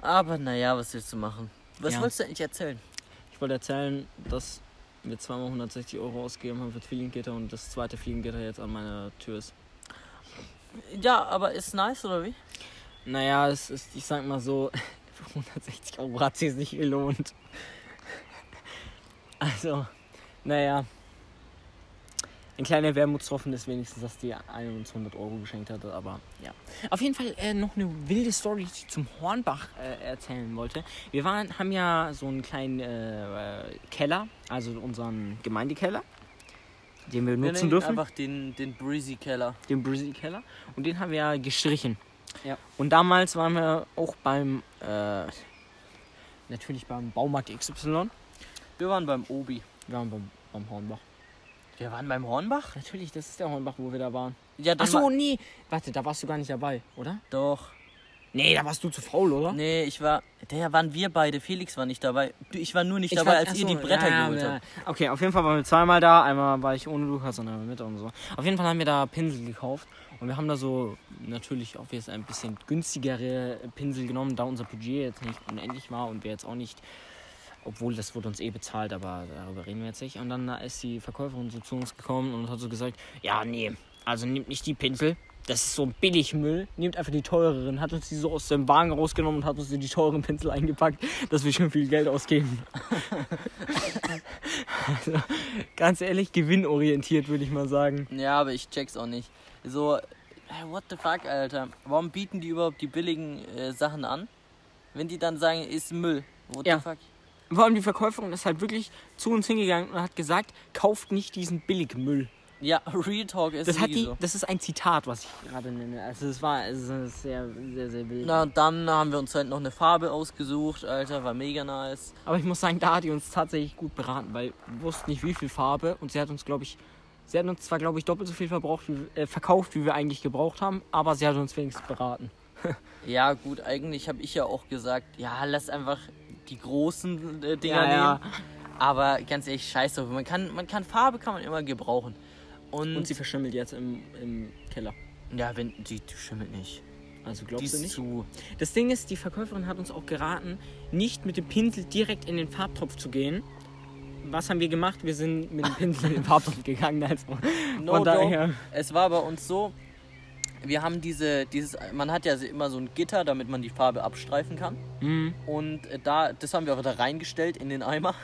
Aber naja, was willst du machen? Was Ja. wolltest du eigentlich erzählen? Ich wollte erzählen, dass wir zweimal 160 Euro ausgegeben haben für das Fliegengitter und das zweite Fliegengitter jetzt an meiner Tür ist. Ja, aber ist nice, oder wie? Naja, es ist, ich sag mal so, für 160 Euro hat sie es nicht gelohnt. Also, naja. Ein kleiner Wermutstropfen ist wenigstens, dass die eine uns 100 Euro geschenkt hatte, aber ja. Auf jeden Fall äh, noch eine wilde Story, die ich zum Hornbach äh, erzählen wollte. Wir waren, haben ja so einen kleinen äh, äh, Keller, also unseren Gemeindekeller, den wir nutzen dürfen. einfach den, den Breezy Keller. den Brizzy Keller. Und den haben wir ja gestrichen. Ja. Und damals waren wir auch beim, äh, natürlich beim Baumarkt XY. Wir waren beim Obi. Wir waren beim, beim Hornbach. Wir waren beim Hornbach? Natürlich, das ist der Hornbach, wo wir da waren. Ja, Achso, war- nee. Warte, da warst du gar nicht dabei, oder? Doch. Nee, da warst du zu faul, oder? Nee, ich war. Der waren wir beide. Felix war nicht dabei. Ich war nur nicht Ich dabei, war- als ach ihr so, die Bretter ja, geholt ja, habt. Okay, auf jeden Fall waren wir zweimal da. Einmal war ich ohne Lukas und einmal mit und so. Auf jeden Fall haben wir da Pinsel gekauft. Und wir haben da so natürlich auch jetzt ein bisschen günstigere Pinsel genommen, da unser Budget jetzt nicht unendlich war und wir jetzt auch nicht, obwohl das wurde uns eh bezahlt, aber darüber reden wir jetzt nicht. Und dann ist die Verkäuferin so zu uns gekommen und hat so gesagt, ja, nee, also nehmt nicht die Pinsel. Das ist so ein Billigmüll. Nehmt einfach die teureren. Hat uns die so aus dem Wagen rausgenommen und hat uns die teuren Pinsel eingepackt, dass wir schon viel Geld ausgeben. Also, ganz ehrlich, gewinnorientiert, würde ich mal sagen. Ja, aber ich check's auch nicht. So, hey, what the fuck, Alter? Warum bieten die überhaupt die billigen äh, Sachen an? Wenn die dann sagen, ist Müll. What Ja. the fuck? Vor allem die Verkäuferin ist halt wirklich zu uns hingegangen und hat gesagt, kauft nicht diesen Billigmüll. Ja, Real Talk ist Das, hat die, so. das ist ein Zitat, was ich gerade nenne. Also es war ist sehr, sehr, sehr wild. Na, dann haben wir uns halt noch eine Farbe ausgesucht, Alter, war mega nice. Aber ich muss sagen, da hat die uns tatsächlich gut beraten, weil wir wussten nicht, wie viel Farbe. Und sie hat uns, glaube ich, sie hat uns zwar, glaube ich, doppelt so viel verbraucht, wie, äh, verkauft, wie wir eigentlich gebraucht haben, aber sie hat uns wenigstens beraten. Ja, gut, eigentlich habe ich ja auch gesagt, ja, lass einfach die großen äh, Dinger Ja, ja. nehmen. Aber ganz ehrlich, scheiß drauf. Man kann, man kann Farbe kann man immer gebrauchen. Und, Und sie verschimmelt jetzt im, im Keller. ja, wenn die, die schimmelt nicht. Also glaubst du nicht? zu. Das Ding ist, die Verkäuferin hat uns auch geraten, nicht mit dem Pinsel direkt in den Farbtopf zu gehen. Was haben wir gemacht? Wir sind mit dem Pinsel in den Farbtopf gegangen. Also. No daher. Es war bei uns so, wir haben diese, dieses, man hat ja immer so ein Gitter, damit man die Farbe abstreifen kann. Mhm. Und äh, da, das haben wir auch da reingestellt in den Eimer.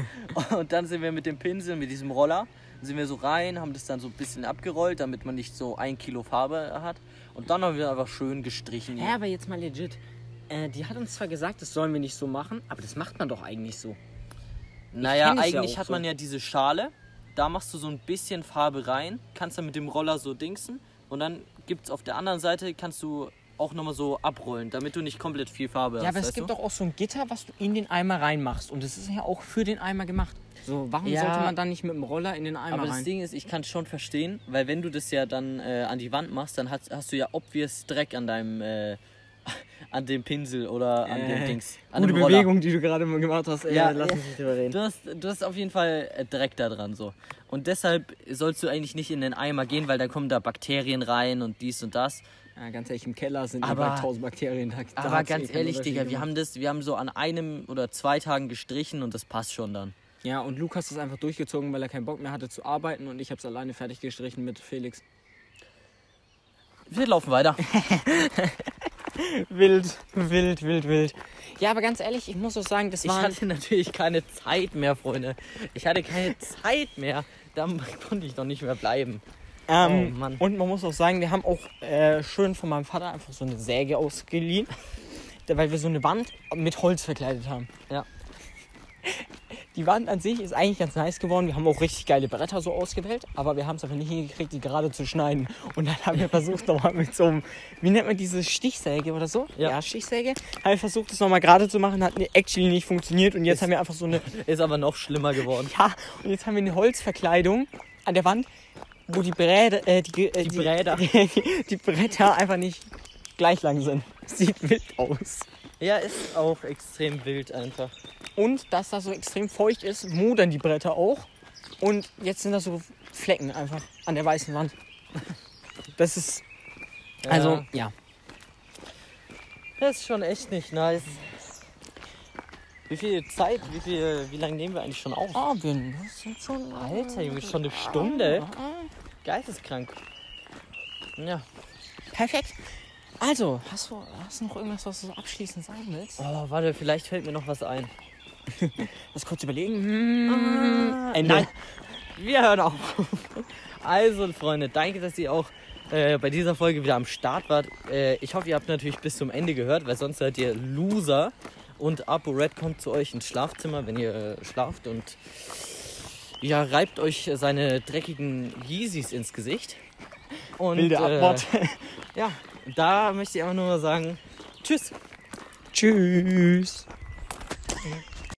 und dann sind wir mit dem Pinsel, mit diesem Roller, sind wir so rein, haben das dann so ein bisschen abgerollt, damit man nicht so ein Kilo Farbe hat. Und dann haben wir einfach schön gestrichen. Ja, aber jetzt mal legit. Äh, die hat uns zwar gesagt, das sollen wir nicht so machen, aber das macht man doch eigentlich so. naja, ja eigentlich auch hat so. man ja diese Schale. da machst du so ein bisschen Farbe rein, kannst dann mit dem Roller so dingsen und dann gibt es auf der anderen Seite, kannst du auch nochmal so abrollen, damit du nicht komplett viel Farbe Ja, hast. aber es gibt doch auch so ein Gitter, was du in den Eimer reinmachst. Und das ist ja auch für den Eimer gemacht. So, warum Ja. sollte man dann nicht mit dem Roller in den Eimer Aber das rein? Ding ist, ich kann es schon verstehen, weil wenn du das ja dann äh, an die Wand machst, dann hast, hast du ja obvious Dreck an deinem, äh, an dem Pinsel oder an dem Äh, Dings. An Gute dem. Bewegung, die du gerade gemacht hast. Ey, Ja, lass uns nicht drüber reden. Du hast, du hast auf jeden Fall äh, Dreck da dran so. Und deshalb sollst du eigentlich nicht in den Eimer gehen, weil dann kommen da Bakterien rein und dies und das. Ja, ganz ehrlich, im Keller sind Aber- über 1000 Bakterien. Da, da Aber eh ganz keinen ehrlich, Digga, wir haben das, wir haben so an einem oder zwei Tagen gestrichen und das passt schon dann. Ja, und Lukas ist einfach durchgezogen, weil er keinen Bock mehr hatte zu arbeiten. Und ich habe es alleine fertig gestrichen mit Felix. Wir laufen weiter. Wild, wild, wild, wild. Ja, aber ganz ehrlich, ich muss auch sagen, das Ich war... hatte natürlich keine Zeit mehr, Freunde. Ich hatte keine Zeit mehr. Da konnte ich doch nicht mehr bleiben. Ähm, Oh, Mann. Und man muss auch sagen, wir haben auch äh, schön von meinem Vater einfach so eine Säge ausgeliehen, weil wir so eine Wand mit Holz verkleidet haben. Ja. Die Wand an sich ist eigentlich ganz nice geworden. Wir haben auch richtig geile Bretter so ausgewählt, aber wir haben es einfach nicht hingekriegt, die gerade zu schneiden. Und dann haben wir versucht, nochmal mit so einem, wie nennt man diese Stichsäge oder so? Ja. Stichsäge. Haben wir versucht, das nochmal gerade zu machen, hat actually nicht funktioniert. Und jetzt Ist- haben wir einfach so eine Ist aber noch schlimmer geworden. ja, und jetzt haben wir eine Holzverkleidung an der Wand, wo die Bräder, äh, die, äh, Die Bräder. die, die Bretter einfach nicht gleich lang sind. Sieht wild aus. Ja, ist auch extrem wild einfach. Und dass das so extrem feucht ist, modern die Bretter auch. Und jetzt sind da so Flecken einfach an der weißen Wand. Das ist, also, ja. Das ist schon echt nicht nice. Wie viel Zeit, wie viel, wie lange nehmen wir eigentlich schon auf? Ah, wir sind schon. Alter, Junge, schon eine Stunde. Geisteskrank. Ja. Perfekt. Also, hast du, hast du noch irgendwas, was du so abschließend sagen willst? Oh, warte, vielleicht fällt mir noch was ein. Lass kurz überlegen. Hm, Ende. Nein. Wir hören auf. Also, Freunde, danke, dass ihr auch äh, bei dieser Folge wieder am Start wart. Äh, ich hoffe, ihr habt natürlich bis zum Ende gehört, weil sonst seid ihr Loser. Und Apo Red kommt zu euch ins Schlafzimmer, wenn ihr äh, schlaft und ja, reibt euch seine dreckigen Yeezys ins Gesicht. Und, Abmord. Äh, ja, da möchte ich einfach nur mal sagen, tschüss. Tschüss.